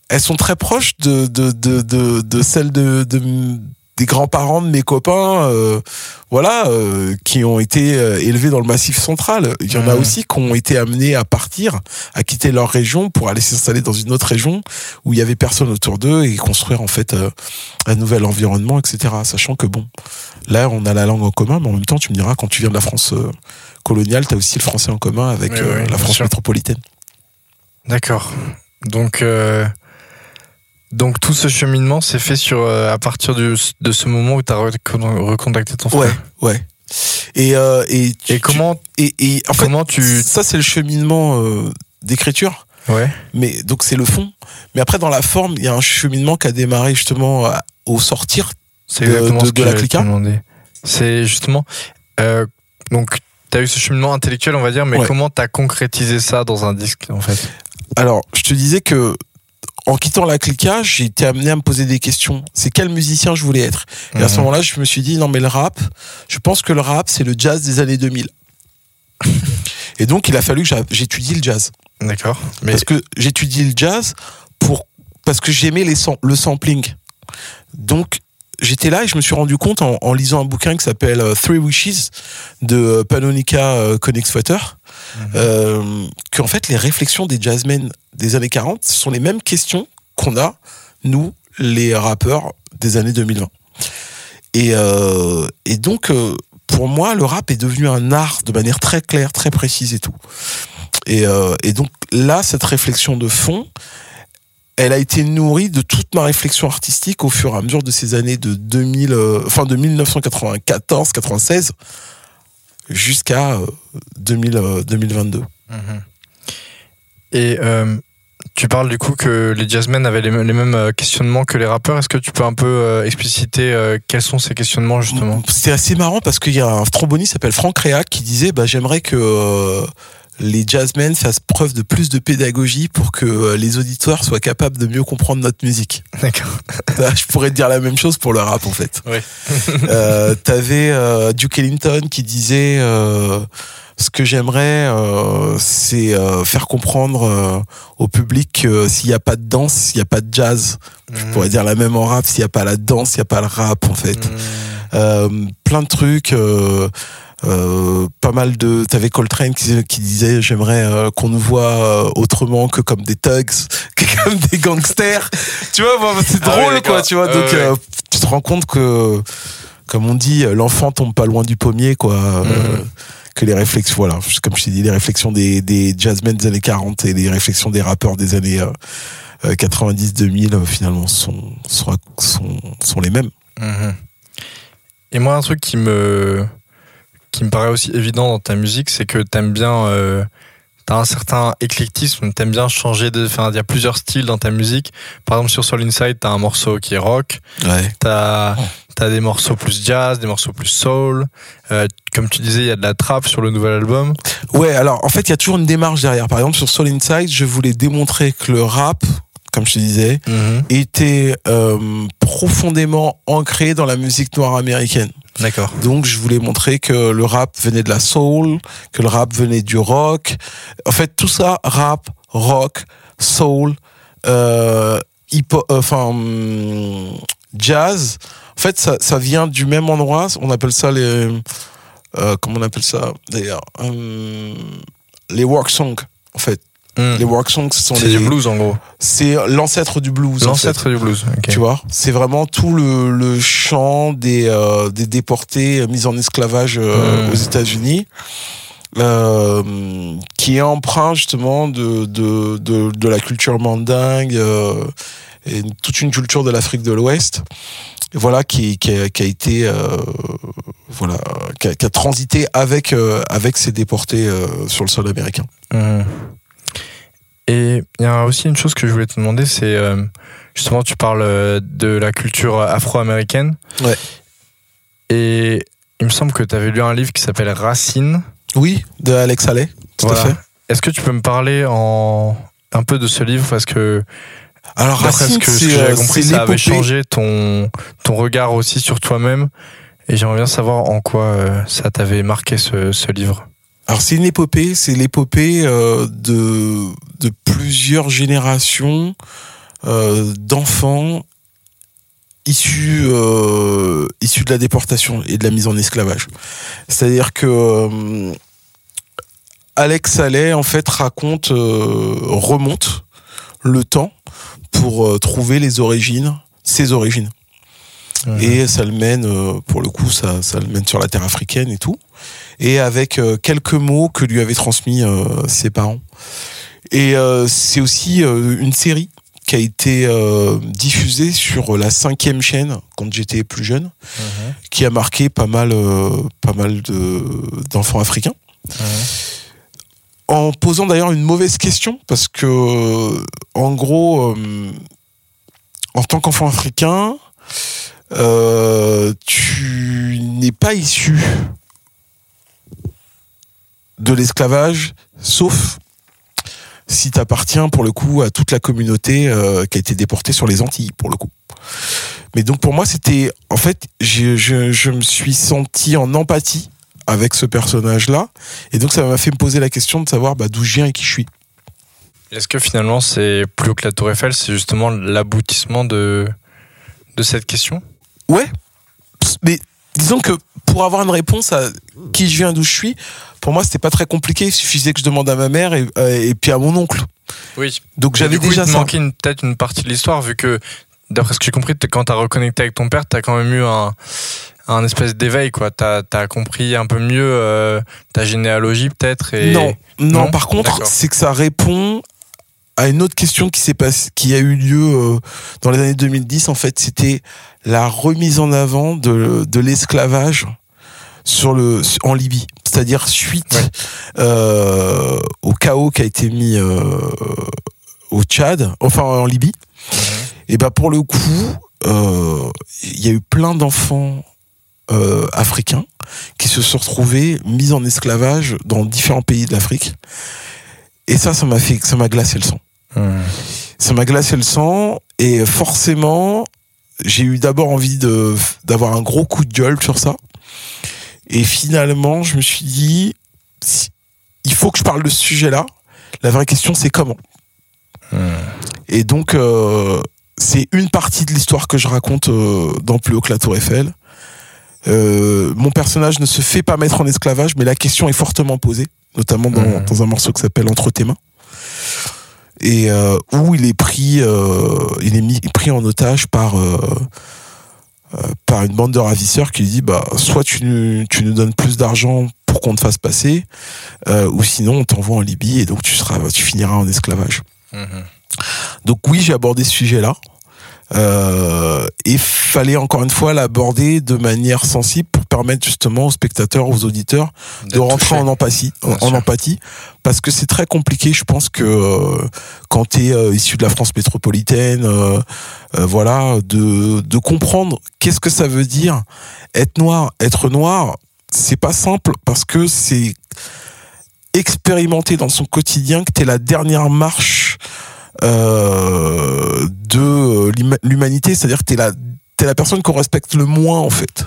elles sont très proches de de de de, de celles de, de des grands-parents de mes copains, euh, voilà, euh, qui ont été euh, élevés dans le Massif central. Il y en a aussi qui ont été amenés à partir, à quitter leur région pour aller s'installer dans une autre région où il y avait personne autour d'eux et construire en fait un nouvel environnement, etc. Sachant que bon, là on a la langue en commun, mais en même temps tu me diras quand tu viens de la France coloniale, tu as aussi le français en commun avec la France sûr. métropolitaine. D'accord. Donc, donc tout ce cheminement s'est fait sur euh, à partir de ce moment où tu as recontacté ton frère. Ouais, ouais. Et, euh, et, tu- comment, et, et en fait, comment tu. ça c'est le cheminement euh, d'écriture. Ouais. Mais donc c'est le fond. Mais après dans la forme, il y a un cheminement qui a démarré justement à- au sortir. C'est de- de- ce de la clica. C'est justement. donc, tu as eu ce cheminement intellectuel, on va dire, mais Ouais. comment tu as concrétisé ça dans un disque, en fait? Alors, je te disais que en quittant la clica, j'ai été amené à me poser des questions. C'est quel musicien je voulais être Et à ce Mhm. moment-là, je me suis dit non mais le rap, je pense que le rap c'est le jazz des années 2000. (laughs) Et donc, il a fallu que j'étudie le jazz. D'accord. Mais Parce que j'étudie le jazz pour, parce que j'aimais les sam- le sampling. Donc, j'étais là et je me suis rendu compte en, en lisant un bouquin qui s'appelle euh, Three Wishes de euh, Panonica euh, Euh, qu'en fait, les réflexions des jazzmen des années 40 ce sont les mêmes questions qu'on a, nous, les rappeurs des années 2020. Et, euh, et donc, euh, pour moi, le rap est devenu un art de manière très claire, très précise et tout. Et, et donc là, cette réflexion de fond, elle a été nourrie de toute ma réflexion artistique au fur et à mesure de ces années de 2000, euh, enfin de 1994, 96 jusqu'à euh, 2000, euh, 2022. Mhm. Et euh, tu parles du coup que les jazzmen avaient les, mêmes- euh, questionnements que les rappeurs. Est-ce que tu peux un peu euh, expliciter euh, quels sont ces questionnements justement? C'était assez marrant parce qu'il y a un tromboniste qui s'appelle Franck Réac qui disait bah, j'aimerais que euh, les jazzmen fassent preuve de plus de pédagogie pour que euh, les auditeurs soient capables de mieux comprendre notre musique. D'accord. (laughs) Je pourrais te dire la même chose pour le rap en fait. Oui. (laughs) Euh, T'avais euh, Duke Ellington qui disait euh, ce que j'aimerais, euh, c'est euh, faire comprendre euh, au public que s'il n'y a pas de danse, il n'y a pas de jazz. Je pourrais dire la même en rap, s'il n'y a pas la danse, il n'y a pas le rap en fait. Euh, plein de trucs. Euh, pas mal de t'avais Coltrane qui, qui disait j'aimerais euh, qu'on nous voit euh, autrement que comme des thugs (laughs) que comme des gangsters tu vois c'est Ah drôle quoi tu vois donc ouais. tu te rends compte que comme on dit l'enfant tombe pas loin du pommier quoi Mhm. que les réflexions voilà comme je t'ai dit les réflexions des, des jazzmen des années 40 et les réflexions des rappeurs des années euh, 90 2000 euh, finalement sont sont, sont sont les mêmes Mhm. Et moi, un truc qui me, qui me paraît aussi évident dans ta musique, c'est que t'aimes bien. Euh, T'as un certain éclectisme, t'aimes bien changer de. Enfin, il y a plusieurs styles dans ta musique. Par exemple, sur Soul Inside, t'as un morceau qui est rock. ouais T'as as des morceaux plus jazz, des morceaux plus soul. Euh, comme tu disais, il y a de la trap sur le nouvel album. Ouais, alors en fait, il y a toujours une démarche derrière. Par exemple, sur Soul Inside, je voulais démontrer que le rap, comme je te disais, était euh, profondément ancré dans la musique noire américaine. D'accord. Donc, je voulais montrer que le rap venait de la soul, que le rap venait du rock. En fait, tout ça, rap, rock, soul, euh, hip enfin, hum, jazz. En fait, ça, ça vient du même endroit. On appelle ça les. euh, comment on appelle ça d'ailleurs Hum, Les work songs, en fait. Mhm. Les work songs, ce sont C'est du blues en gros. C'est l'ancêtre du blues. en fait. L'ancêtre du blues. ok. Tu vois, c'est vraiment tout le, le chant des, euh, des déportés euh, mis en esclavage euh, Mm. aux États-Unis, euh, qui est empreint justement de, de, de, de la culture mandingue euh, et toute une culture de l'Afrique de l'Ouest. Voilà, qui, qui, a, qui a été, euh, voilà, qui a, qui a transité avec, euh, avec ces déportés euh, sur le sol américain. Mhm. Et il y a aussi une chose que je voulais te demander, c'est euh, justement tu parles euh, de la culture afro-américaine. Ouais. Et il me semble que tu avais lu un livre qui s'appelle Racine. Oui, de Alex Haley, tout Voilà. à fait. Est-ce que tu peux me parler en un peu de ce livre? Parce que Alors Racine, que, ce que euh, j'avais compris, ça avait changé ton ton regard aussi sur toi-même. Et j'aimerais bien savoir en quoi euh, ça t'avait marqué ce, ce livre. Alors c'est une épopée, c'est l'épopée euh, de, de plusieurs générations euh, d'enfants issus, euh, issus de la déportation et de la mise en esclavage. C'est-à-dire que Alex Allais en fait raconte, remonte le temps pour trouver les origines, ses origines. Et ça le mène, pour le coup, ça, ça le mène sur la terre africaine et tout. Et avec euh, quelques mots que lui avaient transmis euh, ses parents. Et euh, c'est aussi une série qui a été euh, diffusée sur la cinquième chaîne quand j'étais plus jeune, qui a marqué pas mal, euh, pas mal de, d'enfants africains. En posant d'ailleurs une mauvaise question, parce que, en gros, euh, en tant qu'enfant africain, tu n'es pas issu de l'esclavage, sauf si tu appartiens pour le coup à toute la communauté euh, qui a été déportée sur les Antilles, pour le coup. Mais donc pour moi, c'était en fait, je, je, je me suis senti en empathie avec ce personnage-là. Et donc, ça m'a fait me poser la question de savoir bah, d'où je viens et qui je suis. Est-ce que finalement, c'est plus haut que la Tour Eiffel, c'est justement l'aboutissement de, de cette question? Ouais, mais disons que pour avoir une réponse à qui je viens, d'où je suis, pour moi, c'était pas très compliqué. Il suffisait que je demande à ma mère et, euh, et puis à mon oncle. Oui. Donc j'avais déjà il ça. manquait peut-être une partie de l'histoire, vu que, d'après ce que j'ai compris, quand t'as reconnecté avec ton père, t'as quand même eu un, un espèce d'éveil, quoi. T'as as compris un peu mieux euh, ta généalogie, peut-être. Et... Non, non, Non par contre, c'est que ça répond à une autre question qui s'est passée, qui a eu lieu euh, dans les années 2010. En fait, c'était la remise en avant de, de l'esclavage sur le en Libye, c'est-à-dire suite Ouais. euh, au chaos qui a été mis euh, au Tchad, enfin en Libye. Et ben pour le coup, euh, il y a eu plein d'enfants africains qui se sont retrouvés mis en esclavage dans différents pays de l'Afrique. Et ça, ça m'a fait, ça m'a glacé le sang. Ça m'a glacé le sang et forcément, j'ai eu d'abord envie de d'avoir un gros coup de gueule sur ça. Et finalement, je me suis dit, il faut que je parle de ce sujet-là. La vraie question, c'est comment. Mhm. Et donc, euh, c'est une partie de l'histoire que je raconte euh, dans Plus haut que la Tour Eiffel. Euh, mon personnage ne se fait pas mettre en esclavage, mais la question est fortement posée, notamment dans, dans un morceau qui s'appelle Entre tes mains. Et où il est pris, il est mis, pris en otage par par une bande de ravisseurs qui lui dit bah soit tu nous, tu nous donnes plus d'argent pour qu'on te fasse passer, euh, ou sinon on t'envoie en Libye et donc tu seras, tu finiras en esclavage. Mhm. Donc oui, j'ai abordé ce sujet-là. Euh, et fallait encore une fois l'aborder de manière sensible pour permettre justement aux spectateurs, aux auditeurs de rentrer touché. en empathie, en, Bien en sûr. empathie, parce que c'est très compliqué. Je pense que euh, quand tu es issu de la France métropolitaine, euh, euh, voilà, de, de comprendre qu'est-ce que ça veut dire être noir, être noir, c'est pas simple parce que c'est expérimenter dans son quotidien que t'es la dernière marche euh, de l'huma- l'humanité, c'est-à-dire que t'es la t'es la personne qu'on respecte le moins en fait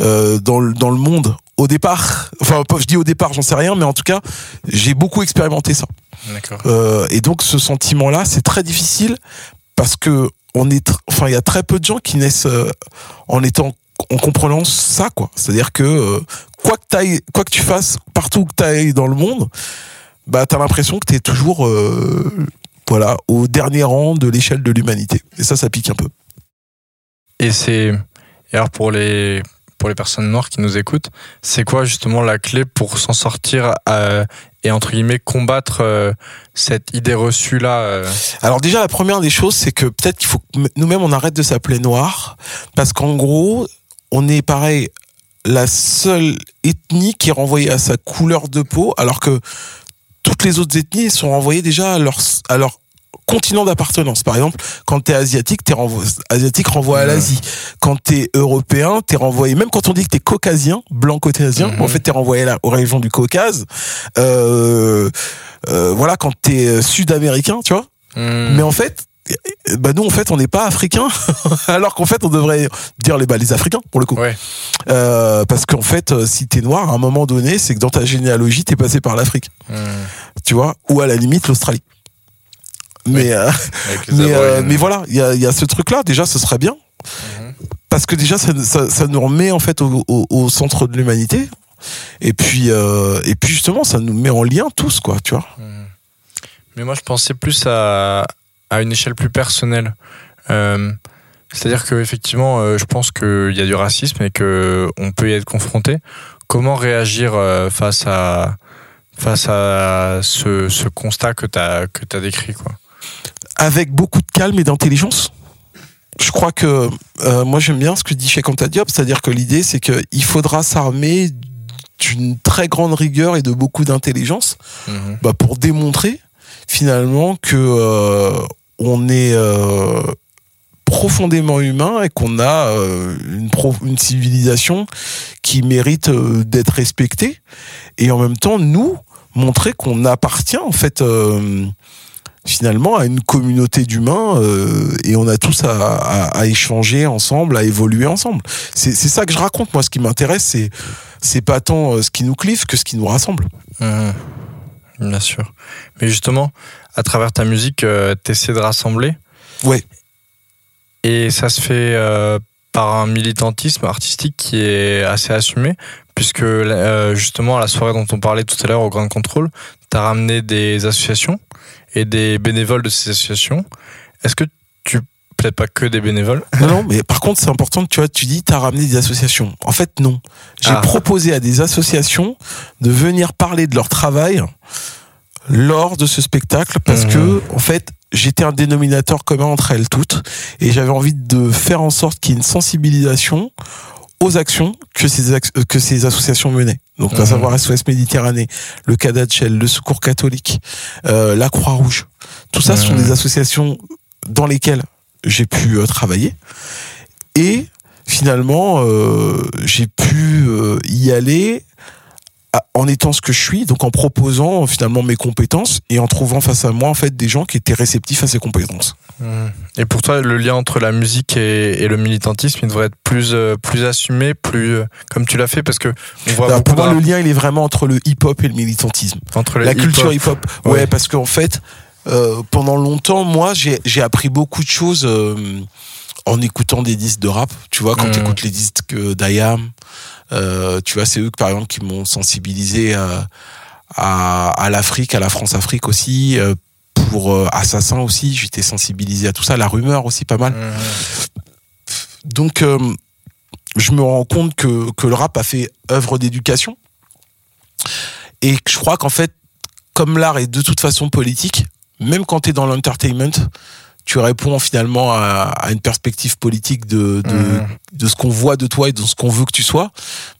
euh, dans le dans le monde au départ. Enfin, je dis au départ, j'en sais rien, mais en tout cas, j'ai beaucoup expérimenté ça. D'accord. Euh, et donc ce sentiment-là, c'est très difficile parce que on est, enfin, il y a très peu de gens qui naissent euh, en étant, en comprenant ça, quoi. C'est-à-dire que euh, quoi que t'ailles, quoi que tu fasses, partout que t'ailles dans le monde, bah t'as l'impression que t'es toujours, euh, voilà, au dernier rang de l'échelle de l'humanité. Et ça, ça pique un peu. Et c'est. Alors pour les pour les personnes noires qui nous écoutent, c'est quoi justement la clé pour s'en sortir euh, et entre guillemets combattre euh, cette idée reçue là Alors déjà, la première des choses, c'est que peut-être qu'il faut nous-mêmes on arrête de s'appeler noir, parce qu'en gros, on est pareil, la seule ethnie qui est renvoyée à sa couleur de peau, alors que toutes les autres ethnies sont renvoyées déjà à leur, à leur continent d'appartenance. Par exemple, quand t'es asiatique, t'es renvoyé, asiatique renvoie à l'Asie. Quand t'es européen, t'es renvoyé, même quand on dit que t'es caucasien, blanc caucasien, Mhm. en fait, t'es renvoyé là, aux régions du Caucase. Euh, euh, voilà, quand t'es sud-américain, tu vois. Hmm. Mais en fait, bah nous en fait on n'est pas africains, (laughs) alors qu'en fait on devrait dire les bah, les Africains pour le coup. Ouais. Euh, parce qu'en fait euh, si t'es noir à un moment donné c'est que dans ta généalogie t'es passé par l'Afrique, Hmm. tu vois, ou à la limite l'Australie. Mais euh, mais euh, mais voilà il y a, y a ce truc là déjà ce serait bien Mhm. parce que déjà ça, ça, ça nous remet en fait au, au, au centre de l'humanité et puis et puis justement ça nous met en lien tous quoi tu vois. Hmm. Mais moi, je pensais plus à, à une échelle plus personnelle. Euh, C'est-à-dire que effectivement, euh, je pense qu'il y a du racisme et que on peut y être confronté. Comment réagir euh, face à face à ce, ce constat que tu as que t'as décrit quoi? Avec beaucoup de calme et d'intelligence. Je crois que euh, moi j'aime bien ce que dit Cheikh Anta Diop, c'est-à-dire que l'idée c'est qu'il faudra s'armer d'une très grande rigueur et de beaucoup d'intelligence Mhm. bah, pour démontrer finalement que on est euh, profondément humain et qu'on a euh, une, civilisation qui mérite euh, d'être respectée et en même temps nous montrer qu'on appartient en fait finalement à une communauté d'humains et on a tous à, à- échanger ensemble, à évoluer ensemble. C'est ça que je raconte. Moi, ce qui m'intéresse, c'est c'est pas tant ce qui nous clive que ce qui nous rassemble. Bien sûr. Mais justement, à travers ta musique, euh, t'essaies de rassembler. Ouais. Et ça se fait euh, par un militantisme artistique qui est assez assumé, puisque euh, justement à la soirée dont on parlait tout à l'heure au Grand Contrôle, t'as ramené des associations et des bénévoles de ces associations. Est-ce que tu peut-être pas que des bénévoles? Non, non, mais par contre, c'est important que tu vois, tu dis, t'as ramené des associations. En fait, non. J'ai Ah. proposé à des associations de venir parler de leur travail lors de ce spectacle parce que, en fait, j'étais un dénominateur commun entre elles toutes et j'avais envie de faire en sorte qu'il y ait une sensibilisation aux actions que ces, euh, que ces associations menaient. Donc, à Mhm. savoir SOS Méditerranée, le Cadachel, le Secours catholique, euh, la Croix-Rouge. Tout ça, ce sont Mhm. des associations dans lesquelles j'ai pu euh, travailler. Et finalement, euh, j'ai pu euh, y aller en étant ce que je suis, donc en proposant finalement mes compétences et en trouvant face à moi en fait des gens qui étaient réceptifs à ces compétences. Mhm. Et pour toi, le lien entre la musique et, et le militantisme, il devrait être plus, euh, plus assumé, plus euh, comme tu l'as fait, parce que on voit Alors, beaucoup pour moi, le lien il est vraiment entre le hip-hop et le militantisme. entre la culture hip-hop. Ouais, Ouais. parce qu'en fait, euh, pendant longtemps, moi, j'ai appris beaucoup de choses euh, en écoutant des disques de rap. Tu vois, quand Mhm. tu écoutes les disques d'IAM, euh, tu vois, c'est eux, par exemple, qui m'ont sensibilisé à, à, à l'Afrique, à la France-Afrique aussi. euh, pour euh, Assassin aussi, j'étais sensibilisé à tout ça. La rumeur aussi, pas mal. Donc, euh, je me rends compte que, que le rap a fait œuvre d'éducation. Et je crois qu'en fait, comme l'art est de toute façon politique, même quand tu es dans l'entertainment, tu réponds finalement à, à une perspective politique de, de, Mhm. de ce qu'on voit de toi et de ce qu'on veut que tu sois.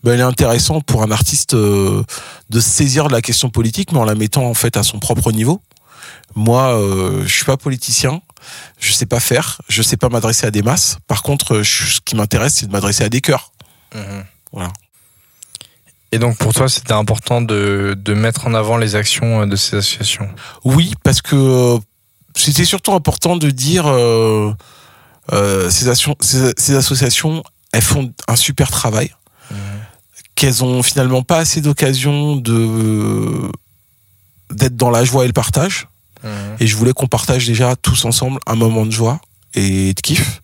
Ben, il est intéressant pour un artiste euh, de saisir de la question politique, mais en la mettant en fait à son propre niveau. Moi, euh, je suis pas politicien, je sais pas faire, je sais pas m'adresser à des masses. Par contre, euh, je- ce qui m'intéresse, c'est de m'adresser à des cœurs. Mhm. Voilà. Et donc pour toi, c'était important de, de mettre en avant les actions euh, de ces associations? Oui, parce que euh, c'était surtout important de dire euh, euh, ces, asso- ces- ces associations, elles font un super travail, qu'elles ont finalement pas assez d'occasion de d'être dans la joie et le partage. Et je voulais qu'on partage déjà tous ensemble un moment de joie et de kiff.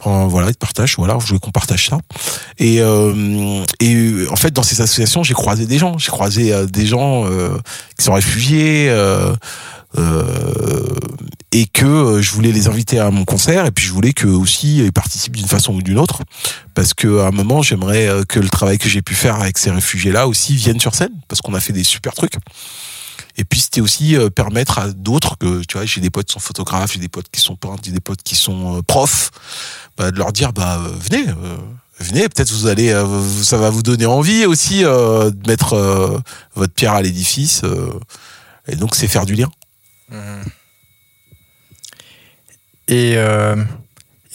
Enfin, voilà, de partage, voilà, je voulais qu'on partage ça. Et, euh, et en fait, dans ces associations, j'ai croisé des gens. J'ai croisé des gens qui sont réfugiés euh, et que euh, je voulais les inviter à mon concert. Et puis je voulais qu'eux aussi ils participent d'une façon ou d'une autre. Parce qu'à un moment, j'aimerais euh, que le travail que j'ai pu faire avec ces réfugiés-là aussi vienne sur scène. Parce qu'on a fait des super trucs. Et puis c'était aussi euh, permettre à d'autres que tu vois j'ai des potes qui sont photographes, j'ai des potes qui sont peintres, j'ai des potes qui sont euh, profs, bah, de leur dire bah euh, venez, euh, venez, peut-être vous allez, euh, ça va vous donner envie aussi euh, de mettre euh, votre pierre à l'édifice. euh, et donc c'est faire du lien. Et, euh,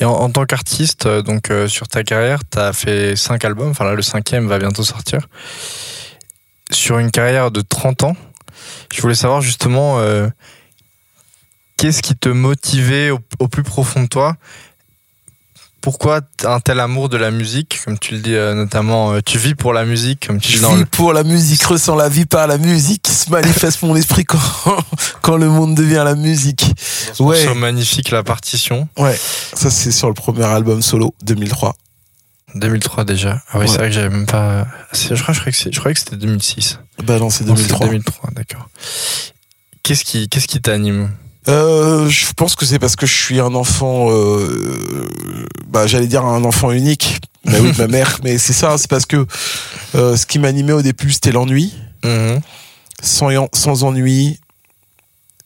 en, tant qu'artiste, euh, donc euh, sur ta carrière, tu as fait cinq albums. Enfin là, le cinquième va bientôt sortir. Sur une carrière de 30 ans, je voulais savoir justement qu'est-ce qui te motivait au plus profond de toi pourquoi un tel amour de la musique, comme tu le dis euh, notamment, euh, tu vis pour la musique, comme tu Je dis vis le... pour la musique, ressens la vie par la musique, se manifeste mon esprit quand, (laughs) quand le monde devient la musique. Ouais. magnifique, la partition, Ouais, ça c'est sur le premier album solo 2003. 2003 déjà. Ah oui, Ouais. c'est vrai que j'avais même pas. Je crois, je croyais que c'était 2006. Bah non, c'est Non, c'est 2003. 2003, d'accord. Qu'est-ce qui, qu'est-ce qui t'anime? Euh, je pense que c'est parce que je suis un enfant, euh, bah, j'allais dire un enfant unique. Bah oui, de ma mère, mais c'est ça, c'est parce que euh, ce qui m'animait au début, c'était l'ennui. Mhm. Sans, sans ennui,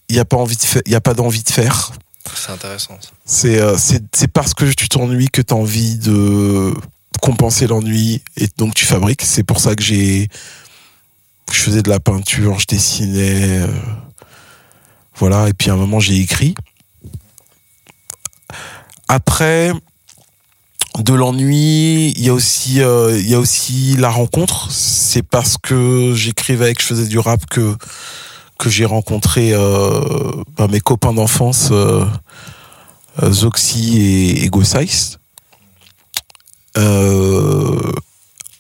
il n'y a pas envie de faire, il y a pas d'envie de faire. C'est intéressant. C'est euh, c'est c'est parce que tu t'ennuies que tu as envie de compenser l'ennui et donc tu fabriques. C'est pour ça que j'ai je faisais de la peinture, je dessinais euh, voilà et puis à un moment j'ai écrit. Après de l'ennui, il y a aussi euh, la rencontre, c'est parce que j'écrivais et que je faisais du rap que j'ai rencontré euh, bah, mes copains d'enfance euh, Zoxy et en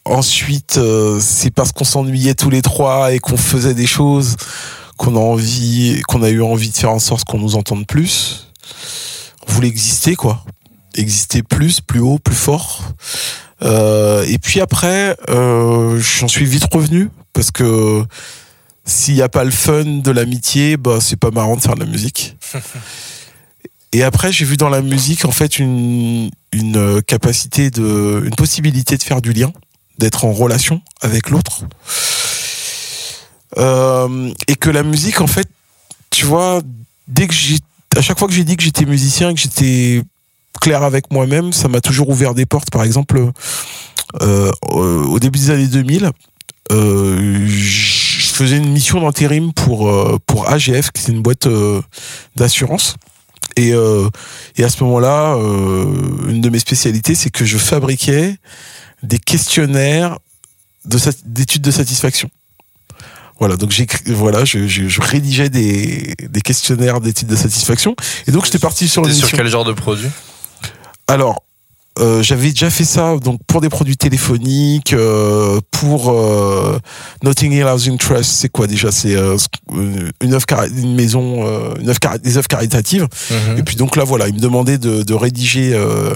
ensuite, c'est parce qu'on s'ennuyait tous les trois et qu'on faisait des choses qu'on a envie, qu'on a eu envie de faire en sorte qu'on nous entende plus. On voulait exister, quoi. Exister plus, plus haut, plus fort. Euh, et puis après, euh, j'en suis vite revenu parce que s'il n'y a pas le fun de l'amitié, bah c'est pas marrant de faire de la musique. (laughs) Et après, j'ai vu dans la musique en fait une, une capacité de, une possibilité de faire du lien, d'être en relation avec l'autre. Euh, et que la musique, en fait, tu vois, dès que j'ai, à chaque fois que j'ai dit que j'étais musicien, que j'étais clair avec moi-même, ça m'a toujours ouvert des portes. Par exemple, euh, au début des années 2000, euh, je faisais une mission d'intérim pour euh, pour AGF, qui est une boîte euh, d'assurance. Et, euh, et à ce moment-là, euh, une de mes spécialités, c'est que je fabriquais des questionnaires d'études de satisfaction. Voilà, donc j'ai voilà, je, je, je rédigeais des, des questionnaires d'études de satisfaction. Et donc j'étais parti sur une sur quel genre de produit? Alors, euh, j'avais déjà fait ça donc pour des produits téléphoniques, euh, pour euh, Notting Hill Housing Trust. C'est quoi déjà? C'est euh, une œuvre, une maison, euh, une œuvre des œuvres caritatives. Mhm. Et puis donc là, voilà, il me demandait de, de rédiger euh,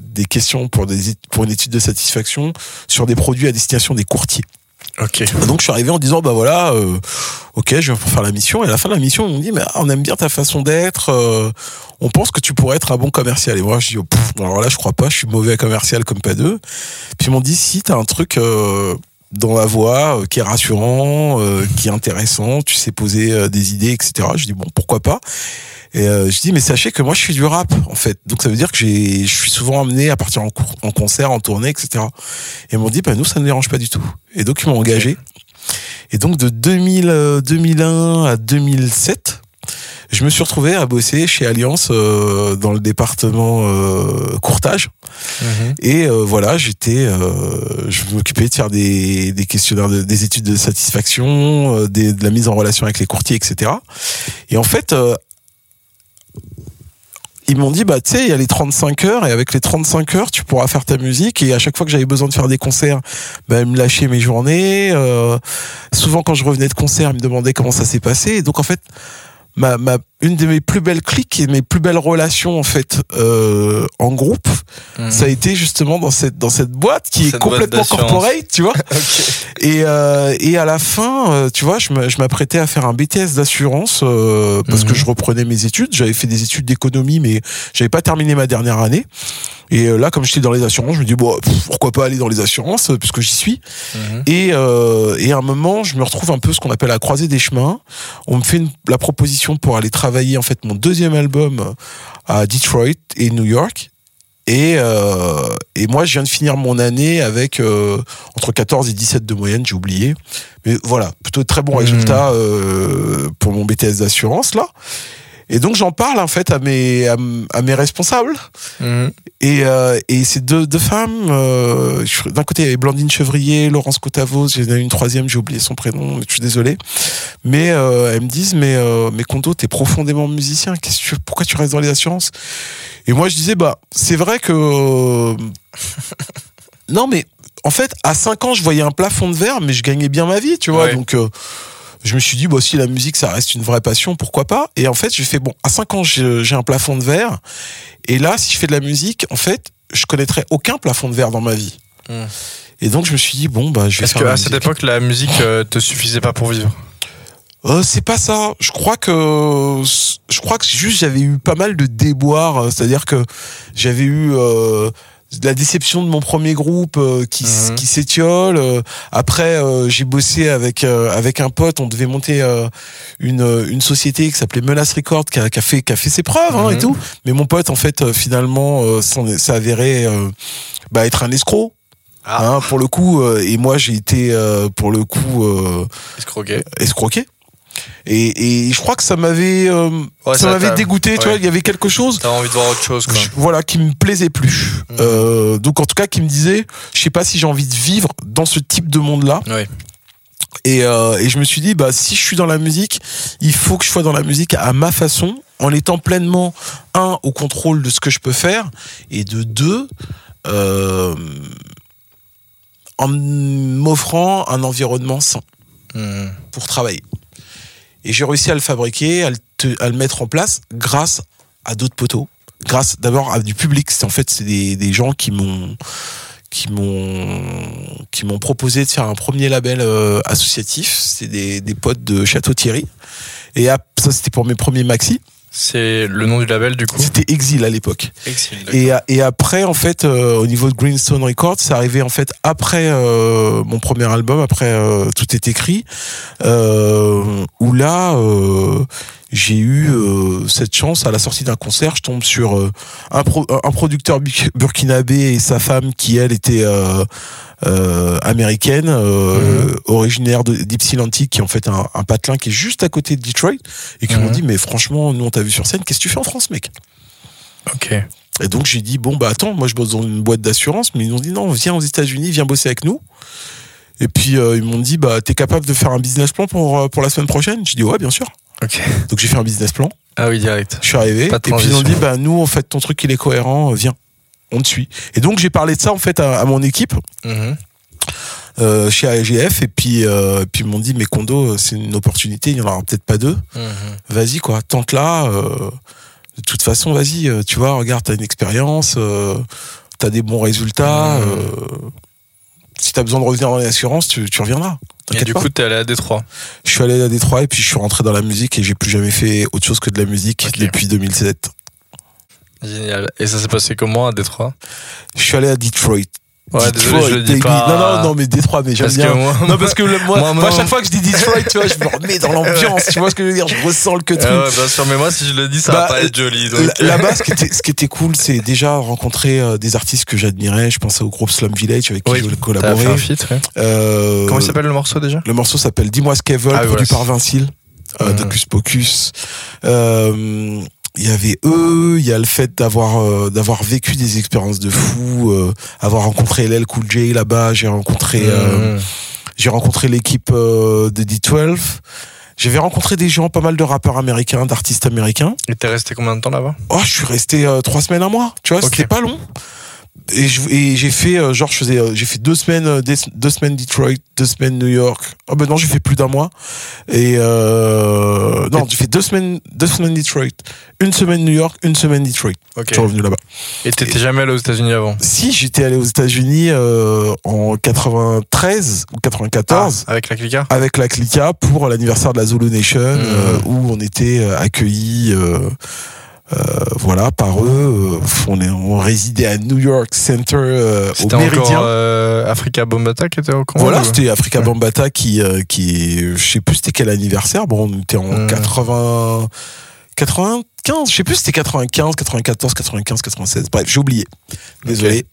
des questions pour, des, pour une étude de satisfaction sur des produits à destination des courtiers. Donc je suis arrivé en disant bah voilà, euh, ok, je viens pour faire la mission. Et à la fin de la mission, ils m'ont dit mais ah, on aime bien ta façon d'être. euh, on pense que tu pourrais être un bon commercial. Et moi je dis oh, alors là je crois pas, je suis mauvais commercial comme pas deux. Puis ils m'ont dit si t'as un truc euh, dans la voix qui est rassurant, qui est intéressant, tu sais poser des idées, etc. Je dis bon pourquoi pas? Et euh, je dis mais sachez que moi je suis du rap en fait. Donc ça veut dire que j'ai, je suis souvent amené à partir en, cour- en concert, en tournée, etc. Et ils m'ont dit bah nous ça ne dérange pas du tout. Et donc ils m'ont engagé. Et donc de 2000, euh, 2001 à 2007, je me suis retrouvé à bosser chez Alliance euh, dans le département euh, courtage. Mhm. Et euh, voilà, j'étais, euh, je m'occupais de faire des, des questionnaires, de- des études de satisfaction, euh, des- de la mise en relation avec les courtiers, etc. Et en fait, euh, ils m'ont dit, bah tu sais, il y a les 35 heures, et avec les 35 heures, tu pourras faire ta musique. Et à chaque fois que j'avais besoin de faire des concerts, bah, ils me lâchaient mes journées. Euh, souvent, quand je revenais de concert, ils me demandaient comment ça s'est passé. Et donc, en fait, ma, ma, une de mes plus belles cliques et mes plus belles relations, en fait, euh, en groupe, Mhm. ça a été justement dans cette dans cette boîte qui est Cette complètement corporate, tu vois. (laughs) Et euh, et à la fin, euh, tu vois, je m'apprêtais à faire un BTS d'assurance euh, parce que Mhm. je reprenais mes études. J'avais fait des études d'économie, mais j'avais pas terminé ma dernière année. Et euh, là, comme j'étais dans les assurances, je me dis bon, pff, pourquoi pas aller dans les assurances euh, puisque j'y suis. Mhm. Et, euh, et à un moment, je me retrouve un peu ce qu'on appelle la croisée des chemins. On me fait une- la proposition pour aller travailler en fait mon deuxième album à Detroit et New York. Et, euh, et moi, je viens de finir mon année avec euh, entre 14 et 17 de moyenne, j'ai oublié. Mais voilà, plutôt très bons Mhm. résultats euh, pour mon BTS d'assurance là. Et donc j'en parle en fait à mes à, mes responsables. Mhm. Et, euh, et ces deux, deux femmes, euh, d'un côté il y avait Blandine Chevrier, Laurence Cotavos, il y en a une troisième, j'ai oublié son prénom, je suis désolé. Mais euh, elles me disent, mais, euh, mais Kondo, t'es profondément musicien, qu'est-ce que tu, pourquoi tu restes dans les assurances? Et moi je disais, bah c'est vrai que... (laughs) non mais en fait, à 5 ans, je voyais un plafond de verre, mais je gagnais bien ma vie, tu vois. Ouais. Donc, euh, je me suis dit, bah, si la musique, ça reste une vraie passion, pourquoi pas? Et en fait, j'ai fait, bon, à 5 ans, j'ai un plafond de verre. Et là, si je fais de la musique, en fait, je connaîtrais aucun plafond de verre dans ma vie. Hmm. Et donc, je me suis dit, bon, bah, je vais Est-ce qu'à cette époque, la musique euh, te suffisait pas pour vivre Euh, c'est pas ça. Je crois que je crois que juste j'avais eu pas mal de déboires. C'est-à-dire que j'avais eu euh, la déception de mon premier groupe euh, qui, Mhm. qui s'étiole. euh, après, euh, j'ai bossé avec euh, avec un pote. On devait monter euh, une une société qui s'appelait Menace Record qui a, qui a fait qui a fait ses preuves hein, Mhm. et tout. Mais mon pote, en fait, euh, finalement, euh, s'est avéré euh, bah, être un escroc. Ah. Hein, pour le coup, euh, et moi j'ai été euh, pour le coup euh, Escroqué. escroqué. Et, et je crois que ça m'avait euh, Ouais, ça ça m'avait dégoûté, tu vois, il y avait quelque chose T'as envie de voir autre chose, quoi. je- voilà qui me plaisait plus. Mhm. Euh, donc en tout cas qui me disait je sais pas si j'ai envie de vivre dans ce type de monde-là. Ouais. Et, euh, et je me suis dit bah si je suis dans la musique, il faut que je sois dans la musique à ma façon en étant pleinement un au contrôle de ce que je peux faire et de deux euh, en m'offrant un environnement sain Mhm. pour travailler. Et j'ai réussi à le fabriquer, à le, mettre en place grâce à d'autres poteaux, grâce d'abord à du public. C'est en fait c'est des, gens qui m'ont qui m'ont qui m'ont proposé de faire un premier label euh, associatif. C'est des, des potes de Château Thierry. Et ça c'était pour mes premiers maxi. C'est le nom du label du coup. C'était Exil à l'époque. Exil. Et, et après, en fait, euh, au niveau de Greenstone Records, c'est arrivé en fait après euh, mon premier album, après euh, Tout est écrit, où là, j'ai eu cette chance à la sortie d'un concert, je tombe sur un, pro- un producteur bu- burkinabé et sa femme qui elle était euh, euh, américaine, euh, originaire de d'Ypsilanti, qui est en fait un, un patelin qui est juste à côté de Detroit, et qui m'ont Mhm. dit mais franchement, nous on t'a vu sur scène, qu'est-ce que tu fais en France, mec? Ok. et donc j'ai dit bon bah attends, moi je bosse dans une boîte d'assurance, mais ils m'ont dit non, viens aux États-Unis, viens bosser avec nous. Et puis euh, ils m'ont dit bah t'es capable de faire un business plan pour euh, pour la semaine prochaine? J'ai dit ouais bien sûr. Ok. Donc j'ai fait un business plan. Ah oui, direct. Je suis arrivé et puis ils ont dit bah nous en fait ton truc il est cohérent, viens, on te suit. Et donc j'ai parlé de ça en fait à, à mon équipe Mhm. euh, chez AGF et puis euh, puis ils m'ont dit mais Kondo c'est une opportunité, il y en aura peut-être pas deux. Mhm. Vas-y quoi, tente là. euh, de toute façon, vas-y, tu vois, regarde, t'as une expérience, t'as des bons résultats. Mmh. si t'as besoin de revenir dans l'assurance, tu, tu reviendras. Et du pas. coup, t'es allé à Détroit. je suis allé à Détroit et puis je suis rentré dans la musique et j'ai plus jamais fait autre chose que de la musique depuis 2007. Génial. Et ça s'est passé comment à Détroit? Je suis allé à Detroit. Ouais, désolé, je le dis Detroit, pas. Non, non, non, mais Détroit, mais j'aime bien. que moi, Non, parce que le- moi, (laughs) Moi, moi, moi, à chaque fois que je dis Detroit, tu vois, je me remets dans l'ambiance. Tu vois ce que je veux dire Je ressens le que truc. Ah ouais, bien sûr, mais moi, si je le dis, ça Bah, va pas être joli. Là-bas, ce qui était, ce qui était cool, c'est déjà rencontrer euh, des artistes que j'admirais. Je pensais au groupe Slum Village avec qui Oui, je voulais collaborer. fait un feat, ouais. Euh, Comment il s'appelle le morceau déjà? Le morceau s'appelle Dis-moi ce qu'elles veulent, Ah, produit voilà. par Vincile, euh, Mhm. d'Ocus Pocus. Euh, Il y avait eux, il y a le fait d'avoir euh, d'avoir vécu des expériences de fou, euh, avoir rencontré LL Cool J là-bas, j'ai rencontré euh, Mhm. j'ai rencontré l'équipe euh, de D12. J'avais rencontré des gens, pas mal de rappeurs américains, d'artistes américains. Et t'es resté combien de temps là-bas? Oh, je suis resté euh, trois semaines, un mois. Tu vois, c'était pas long. Et j'ai fait, euh, genre, je faisais, euh, j'ai fait deux semaines, euh, deux semaines Detroit, deux semaines New York. Oh ben non, j'ai fait plus d'un mois. Et euh, non, j'ai fait deux semaines, deux semaines Detroit, une semaine New York, une semaine Detroit. Ok. Je suis revenu là-bas. Et t'étais jamais allé aux États-Unis avant? Si j'étais allé aux États-Unis euh, en 93 ou 94 Ah, Avec la Clica? Avec la Clica pour l'anniversaire de la Zulu Nation Mhm. euh, où on était accueillis voilà par eux Euh, on, est, on résidait à New York Center euh, au Méridien encore euh, Africa Bombata qui était courant voilà c'était Africa Ouais. Bambata qui euh, qui je sais plus c'était quel anniversaire. Bon on était en Mhm. 80 95 je sais plus c'était 95 94 95 96 bref j'ai oublié. Désolé.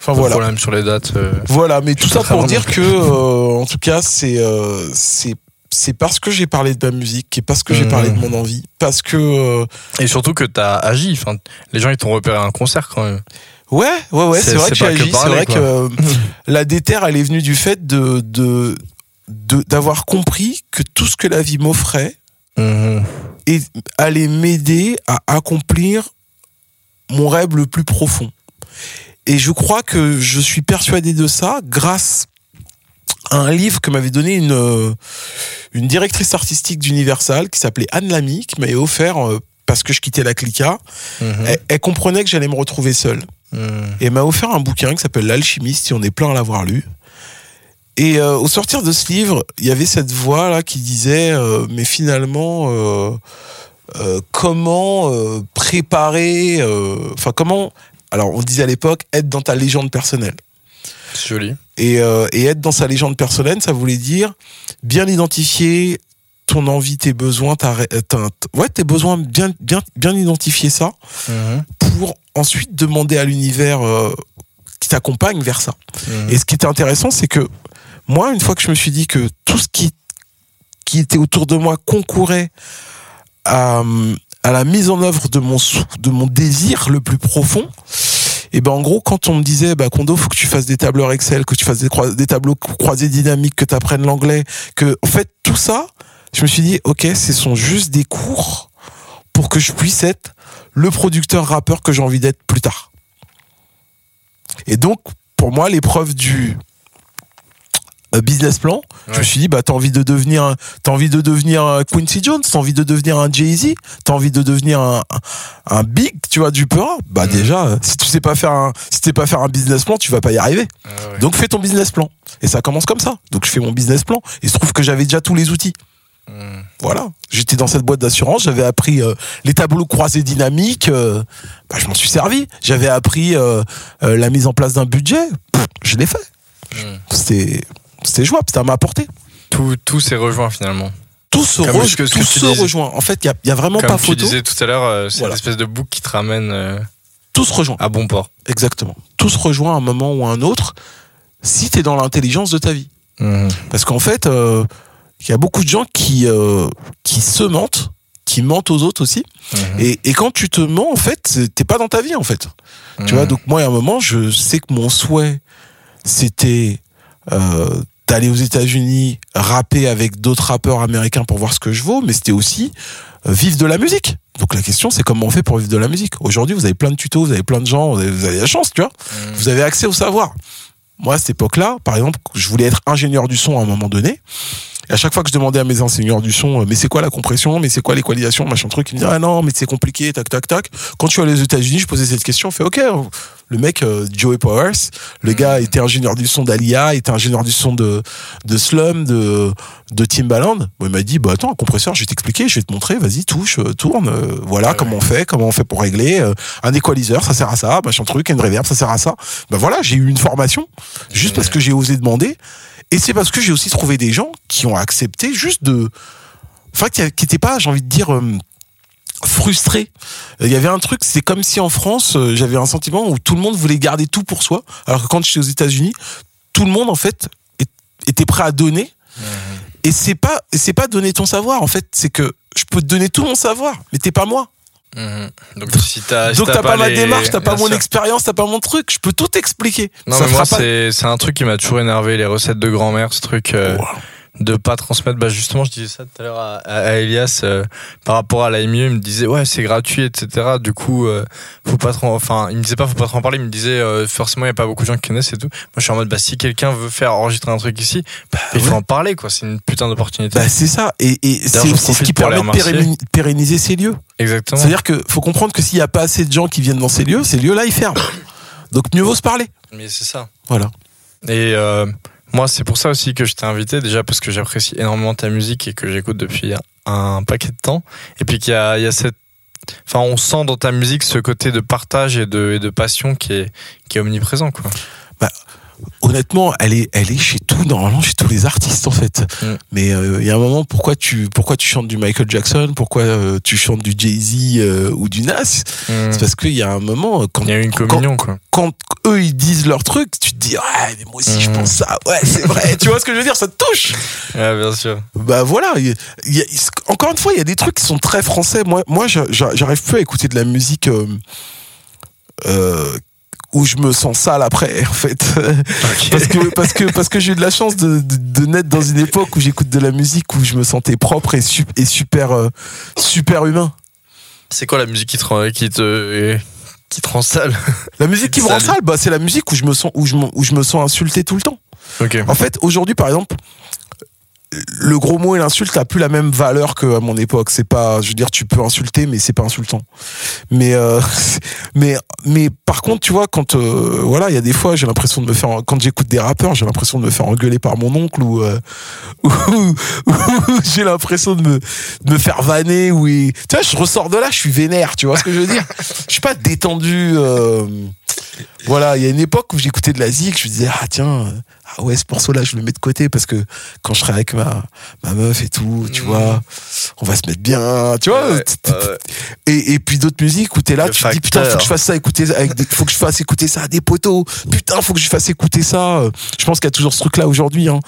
Enfin Pas voilà. problème sur les dates. euh, Voilà, mais tout ça pour dire que, euh, en tout cas, c'est euh, c'est c'est parce que j'ai parlé de ma musique et parce que j'ai Mhm. parlé de mon envie, parce que euh, Et surtout que t'as agi. Enfin, les gens ils t'ont repéré à un concert quand même. ouais, ouais, ouais, C'est- vrai que j'ai agi. C'est vrai quoi. que euh, la déterre, elle est venue du fait de de de- d'avoir compris que tout ce que la vie m'offrait et allait m'aider à accomplir mon rêve le plus profond. Et je crois que je suis persuadé de ça grâce un livre que m'avait donné une, euh, une directrice artistique d'Universal qui s'appelait Anne Lamy, qui m'avait offert euh, parce que je quittais la Clica. Mhm. Elle, elle comprenait que j'allais me retrouver seul. Mhm. Et m'a offert un bouquin qui s'appelle L'alchimiste, et on est plein à l'avoir lu. Et euh, au sortir de ce livre, il y avait cette voix là qui disait, euh, mais finalement, euh, comment préparer, enfin comment, alors on disait à l'époque, être dans ta légende personnelle. C'est joli. Et, euh, et être dans sa légende personnelle, ça voulait dire bien identifier ton envie, tes besoins, ta, ouais, tes besoins, bien, bien, bien identifier ça Mhm. pour ensuite demander à l'univers euh, qui t'accompagne vers ça. Mhm. Et ce qui était intéressant, c'est que moi, une fois que je me suis dit que tout ce qui, qui était autour de moi concourait à, à la mise en œuvre de mon, de mon désir le plus profond, et ben en gros, quand on me disait, bah Kondo, faut que tu fasses des tableurs Excel, que tu fasses des, des tableaux croisés dynamiques, que tu apprennes l'anglais, que en fait tout ça, je me suis dit, ok, ce sont juste des cours pour que je puisse être le producteur rappeur que j'ai envie d'être plus tard. Et donc, pour moi, l'épreuve du business plan. Je me suis dit, bah, t'as envie de devenir, t'as envie de devenir un Quincy Jones, t'as envie de devenir un Jay-Z, t'as envie de devenir un, un, un big, tu vois, du peur. Bah, Mhm. déjà, euh, si tu sais pas faire un, si tu sais pas faire un business plan, tu vas pas y arriver. Ah ouais. Donc, fais ton business plan. Et ça commence comme ça. Donc, je fais mon business plan. Et il se trouve que j'avais déjà tous les outils. Hmm. Voilà. J'étais dans cette boîte d'assurance, j'avais appris euh, les tableaux croisés dynamiques, euh, bah, je m'en suis servi. J'avais appris euh, euh, la mise en place d'un budget, Pff, je l'ai fait. Hmm. C'était c'était jouable, à ma portée. Tout, tout s'est rejoint finalement. Tout se, Comme re- que- tout tu se rejoint. En fait, il y a, a vraiment Comme pas tu photo. disais tout à l'heure, euh, c'est Voilà. une espèce de boucle qui te ramène euh, Tout se rejoint. à bon port. Exactement. Tout se rejoint à un moment ou à un autre si tu es dans l'intelligence de ta vie. Mhm. Parce qu'en fait, euh, il y a beaucoup de gens qui, qui se mentent, qui mentent aux autres aussi. Mhm. Et, et quand tu te mens, en fait, t'es pas dans ta vie, en fait. Tu vois, Mhm. donc moi, à un moment, je sais que mon souhait, c'était euh, d'aller aux États-Unis, rapper avec d'autres rappeurs américains pour voir ce que je vaux, mais c'était aussi euh, vivre de la musique. Donc la question, c'est comment on fait pour vivre de la musique. Aujourd'hui, vous avez plein de tutos, vous avez plein de gens, vous avez, vous avez la chance, tu vois. Mhm. Vous avez accès au savoir. Moi, à cette époque-là, par exemple, je voulais être ingénieur du son à un moment donné. Et à chaque fois que je demandais à mes enseignants du son, euh, mais c'est quoi la compression, mais c'est quoi l'équalisation, machin truc, ils me disaient, ah non, mais c'est compliqué, tac, tac, tac. Quand je suis allé aux États-Unis, je posais cette question, on fait, ok, le mec, euh, Joey Powers, le gars était ingénieur du son d'Alia, était ingénieur du son de, de Slum, de, de Timbaland. Bon, il m'a dit, bah attends, un compresseur, je vais t'expliquer, je vais te montrer, vas-y, touche, euh, tourne, euh, voilà comment ouais. on fait, comment on fait pour régler, euh, un équaliseur, ça sert à ça, machin truc, une reverb, ça sert à ça. Ben voilà, j'ai eu une formation, juste parce que j'ai osé demander. Et c'est parce que j'ai aussi trouvé des gens qui ont accepté juste de. Enfin, qui n'étaient pas, j'ai envie de dire, frustrés. Euh, Il y avait un truc, c'est comme si en France, euh, j'avais un sentiment où tout le monde voulait garder tout pour soi. Alors que quand j'étais aux États-Unis, tout le monde, en fait, était prêt à donner. Et c'est pas, c'est pas donner ton savoir, en fait. C'est que je peux te donner tout mon savoir, mais t'es pas moi. Mhm. Donc si t'as si Donc t'as pas, ma démarche, t'as pas Bien mon sûr. expérience, t'as pas mon truc. Je peux tout t'expliquer. Non Ça mais moi pas- c'est c'est un truc qui m'a toujours énervé les recettes de grand-mère ce truc euh, Wow. De pas transmettre bah justement je disais ça tout à l'heure à, Elias euh, par rapport à la MIE il me disait ouais c'est gratuit etc du coup euh, faut pas trop enfin il me disait pas faut pas trop en parler il me disait euh, forcément il y a pas beaucoup de gens qui connaissent et tout moi je suis en mode bah si quelqu'un veut faire enregistrer un truc ici bah, il faut en parler quoi c'est une putain d'opportunité Bah, c'est ça. Et, et c'est ce qui permet de pérenniser ces lieux. exactement C'est-à-dire que faut comprendre que s'il n'y a pas assez de gens qui viennent dans ces lieux, ces lieux-là, ils ferment. Donc mieux vaut se parler. mais c'est ça Voilà. Et euh, moi, c'est pour ça aussi que je t'ai invité, déjà parce que j'apprécie énormément ta musique et que j'écoute depuis un paquet de temps. Et puis qu'il y y a cette. Enfin, on sent dans ta musique ce côté de partage et de, et de passion qui est, qui est omniprésent, quoi. Honnêtement, elle est, elle est chez tout, normalement, chez tous les artistes, en fait. Mm. Mais euh, il y a un moment, pourquoi tu, pourquoi tu chantes du Michael Jackson? Pourquoi euh, tu chantes du Jay-Z euh, ou du Nas? C'est parce qu'il y a un moment, quand, Il y a eu une communion, quoi. quand eux, ils disent leur truc, tu te dis, ouais, mais moi aussi, je Mm. pense ça. Ouais, c'est vrai. (laughs) tu vois ce que je veux dire? Ça te touche. Ouais, bien sûr. Bah voilà, il y a- il y a- encore une fois, il y a des trucs qui sont très français. Moi, moi j'a- j'a- j'arrive plus à écouter de la musique euh, où je me sens sale après, (laughs) en fait. parce que parce que parce que j'ai eu de la chance de, de, de naître dans une époque où j'écoute de la musique où je me sentais propre et, su- et super euh, super humain. C'est quoi la musique qui te, rend- qui te, qui te rend sale? La musique qui me rend sale, bah c'est la musique où je me sens où je où je me sens insulté tout le temps. En fait, aujourd'hui, par exemple, le gros mot et l'insulte a plus la même valeur qu'à mon époque. C'est pas, je veux dire, tu peux insulter, mais c'est pas insultant. Mais, euh, (laughs) mais, mais par contre, tu vois, quand, euh, voilà, il y a des fois, j'ai l'impression de me faire, quand j'écoute des rappeurs, j'ai l'impression de me faire engueuler par mon oncle ou, euh, (laughs) (laughs) j'ai l'impression de me, me faire vanner ou, tu vois, je ressors de là, je suis vénère, tu vois ce que je veux dire? Je suis pas détendu, euh, voilà, il y a une époque où j'écoutais de la zik, je me disais, ah tiens, ah ouais, ce morceau-là, je le mets de côté parce que quand je serai avec ma, ma meuf et tout, tu Mhm. vois, on va se mettre bien, tu vois. Ouais, ouais. Et, et puis d'autres musiques où t'es là, Le tu te dis, putain, faut que je fasse ça, écouter, avec des- faut que je fasse écouter ça à des poteaux, putain, faut que je fasse écouter ça. Je pense qu'il y a toujours ce truc-là aujourd'hui, hein.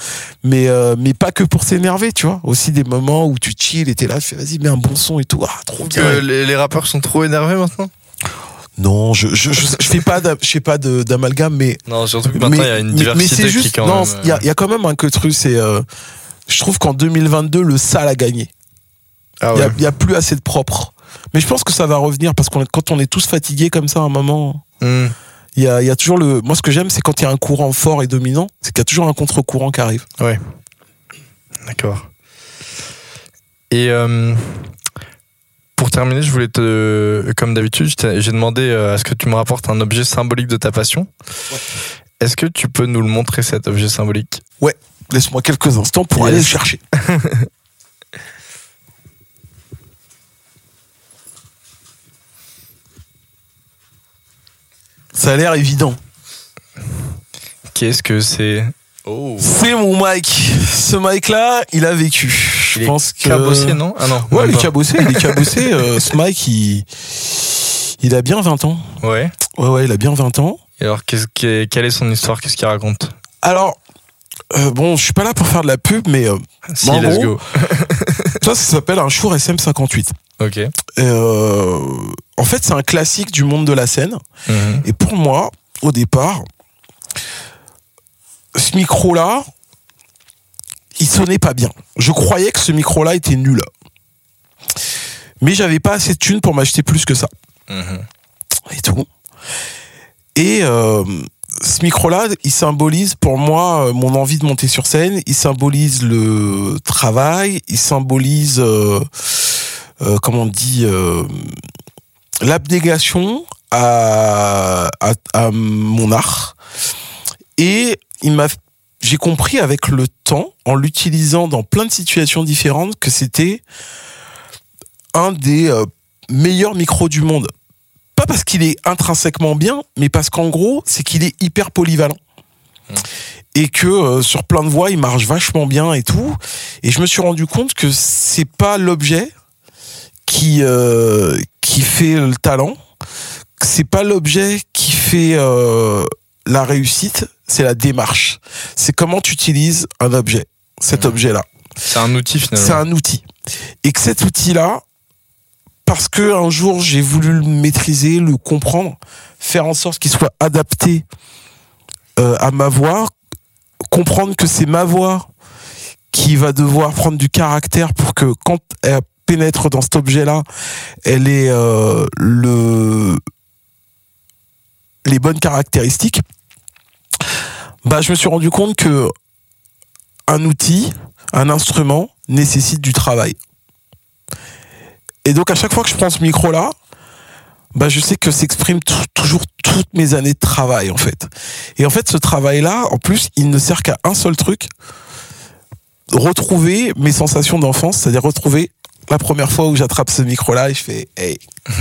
Mais, euh, mais pas que pour s'énerver, tu vois. Aussi des moments où tu chill et t'es là, tu fais, vas-y, mets un bon son et tout, ah, trop bien. Les rappeurs sont trop énervés maintenant Non, je, je, je, je fais pas, je fais pas d'amalgame, mais Non, surtout que maintenant il y a une diversité c'est qui juste, quand non, même. il y a, il y a quand même un que truc, c'est, euh, je trouve qu'en 2022, le sale a gagné. Ah Il y a- ouais. y, a plus assez de propre. Mais je pense que ça va revenir parce que quand on est tous fatigués comme ça, à un moment, Hmm. Il y a, il y a toujours le. Moi, ce que j'aime, c'est quand il y a un courant fort et dominant, c'est qu'il y a toujours un contre-courant qui arrive. D'accord. Et euh, pour terminer, je voulais te, comme d'habitude, j'ai demandé euh, à ce que tu me rapportes un objet symbolique de ta passion. Est-ce que tu peux nous le montrer cet objet symbolique? Laisse-moi quelques instants pour Yes. aller le chercher. (laughs) Ça a l'air évident. Qu'est-ce que c'est? Oh. C'est mon mic. Ce mic-là, il a vécu. Je Il est pense que. Cabossé, non? Ah non. Ouais, il est cabossé. Il est cabossé. (laughs) Euh, ce mic, il... il a bien 20 ans. Ouais. Ouais, ouais, il a bien 20 ans. Et alors, qu'est-ce que- quelle est son histoire? Qu'est-ce qu'il raconte? Alors, euh, bon, je suis pas là pour faire de la pub, mais euh, Si, let's go. (laughs) ça, ça s'appelle un Shure SM58. Ok. Euh, en fait, c'est un classique du monde de la scène. Mhm. Et pour moi, au départ, ce micro-là, il sonnait pas bien. Je croyais que ce micro-là était nul. Mais j'avais pas assez de thunes pour m'acheter plus que ça. Mhm. Et tout. Et euh, ce micro-là, il symbolise pour moi euh, mon envie de monter sur scène. Il symbolise le travail. Il symbolise, euh, euh, comment on dit, l'abnégation à, à, à mon art. Et il m'a, j'ai compris avec le temps, en l'utilisant dans plein de situations différentes, que c'était un des euh, meilleurs micros du monde. Pas parce qu'il est intrinsèquement bien, mais parce qu'en gros, c'est qu'il est hyper polyvalent. Mm. Et que euh, sur plein de voix, il marche vachement bien et tout. Et je me suis rendu compte que c'est pas l'objet qui euh, qui fait le talent, c'est pas l'objet qui fait la réussite, c'est la démarche. C'est comment tu utilises un objet, cet objet-là. C'est un outil finalement. C'est un outil. Et que cet outil-là, parce que un jour j'ai voulu le maîtriser, le comprendre, faire en sorte qu'il soit adapté euh, à ma voix, comprendre que c'est ma voix qui va devoir prendre du caractère pour que quand elle pénètre dans cet objet-là, elle ait euh, le les bonnes caractéristiques. Bah, je me suis rendu compte que un outil, un instrument nécessite du travail. Et donc à chaque fois que je prends ce micro là, bah je sais que s'exprime tou- toujours toutes mes années de travail en fait. Et en fait ce travail là, en plus, il ne sert qu'à un seul truc retrouver mes sensations d'enfance, c'est-à-dire retrouver la première fois où j'attrape ce micro là et je fais hey (laughs)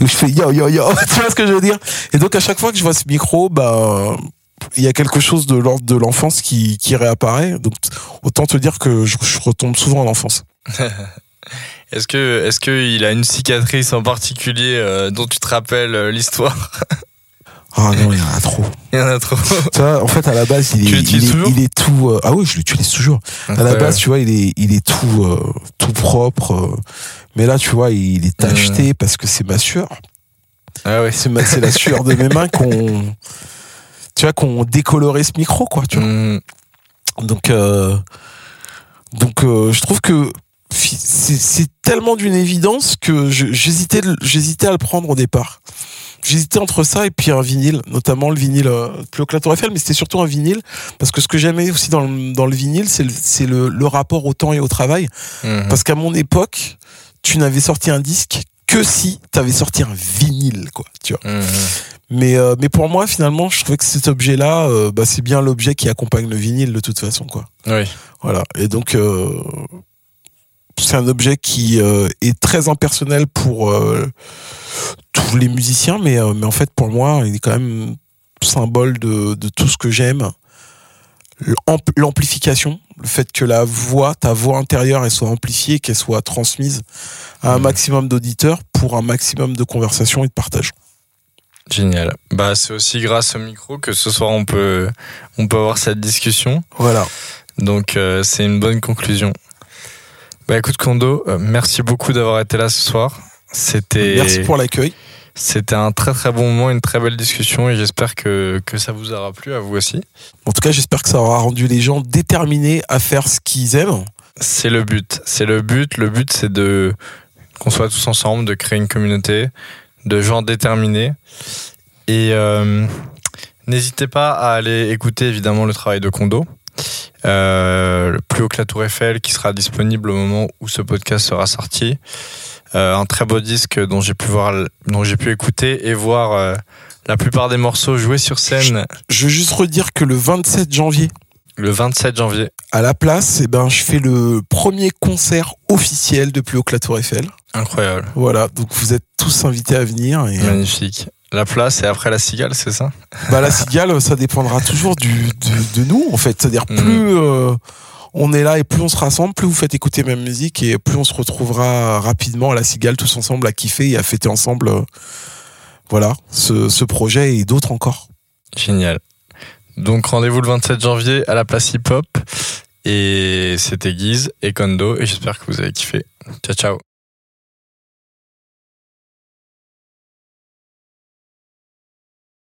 où je fais yo yo yo (laughs) tu vois ce que je veux dire? Et donc à chaque fois que je vois ce micro bah il y a quelque chose de l'ordre de l'enfance qui, qui réapparaît. Donc autant te dire que je, je retombe souvent en enfance. (laughs) Est-ce que, est-ce que il a une cicatrice en particulier euh, dont tu te rappelles euh, l'histoire? Ah non il y en a trop. (laughs) Il y en a trop. ça en fait à la base il est, l'utilises il est, toujours? il est tout euh, ah oui je l'utilise toujours à la base tu vois il est il est tout tout propre mais là tu vois il est tacheté parce que c'est ma sueur. Ah ouais. c'est ma- c'est la sueur de mes mains (laughs) qu'on tu vois qu'on décoloré ce micro quoi tu vois Mhm. Donc, euh, donc euh, je trouve que c'est tellement d'une évidence que j'hésitais j'hésitais à le prendre au départ. J'hésitais entre ça et puis un vinyle, notamment le vinyle euh, Cléoclat Tour Eiffel, mais c'était surtout un vinyle parce que ce que j'aimais aussi dans le, dans le vinyle, c'est le, le, le rapport au temps et au travail. Mhm. Parce qu'à mon époque, tu n'avais sorti un disque que si tu avais sorti un vinyle, quoi. Tu vois. Mhm. Mais, euh, mais pour moi, finalement, je trouvais que cet objet-là, euh, bah, c'est bien l'objet qui accompagne le vinyle de toute façon, quoi. Oui. Voilà. Et donc, euh, c'est un objet qui est très impersonnel pour tous les musiciens, mais, mais en fait, pour moi, il est quand même symbole de, de tout ce que j'aime. L'amp- L'amplification, le fait que la voix, ta voix intérieure, elle soit amplifiée, qu'elle soit transmise à un maximum d'auditeurs pour un maximum de conversation et de partage. Génial. Bah, c'est aussi grâce au micro que ce soir on peut, on peut avoir cette discussion. Voilà. Donc, euh, c'est une bonne conclusion. Bah, écoute, Kondo, euh, merci beaucoup d'avoir été là ce soir. C'était, Merci pour l'accueil. c'était un très très bon moment, une très belle discussion et j'espère que, que ça vous aura plu à vous aussi. En tout cas, j'espère que ça aura rendu les gens déterminés à faire ce qu'ils aiment. C'est le but. C'est le but. Le but, c'est de qu'on soit tous ensemble, de créer une communauté de gens déterminés Et euh, n'hésitez pas à aller écouter évidemment le travail de Kondo. Euh, le plus haut que la Tour Eiffel qui sera disponible au moment où ce podcast sera sorti. Euh, un très beau disque dont j'ai pu voir, dont j'ai pu écouter et voir la plupart des morceaux joués sur scène Je veux juste redire que le 27 janvier, le 27 janvier. à la place, eh ben, je fais le premier concert officiel de Plus haut que la Tour Eiffel. Incroyable, Voilà, donc vous êtes tous invités à venir. Et, magnifique. La place et après la cigale, c'est ça? Bah, la cigale, ça dépendra toujours du, de, de nous, en fait. C'est-à-dire, Mhm. plus euh, on est là et plus on se rassemble, plus vous faites écouter ma musique et plus on se retrouvera rapidement à la cigale tous ensemble à kiffer et à fêter ensemble. euh, voilà, ce, ce projet et d'autres encore. Génial. Donc rendez-vous le 27 janvier à la place hip hop. Et c'était Guise et Kondo et j'espère que vous avez kiffé. Ciao ciao.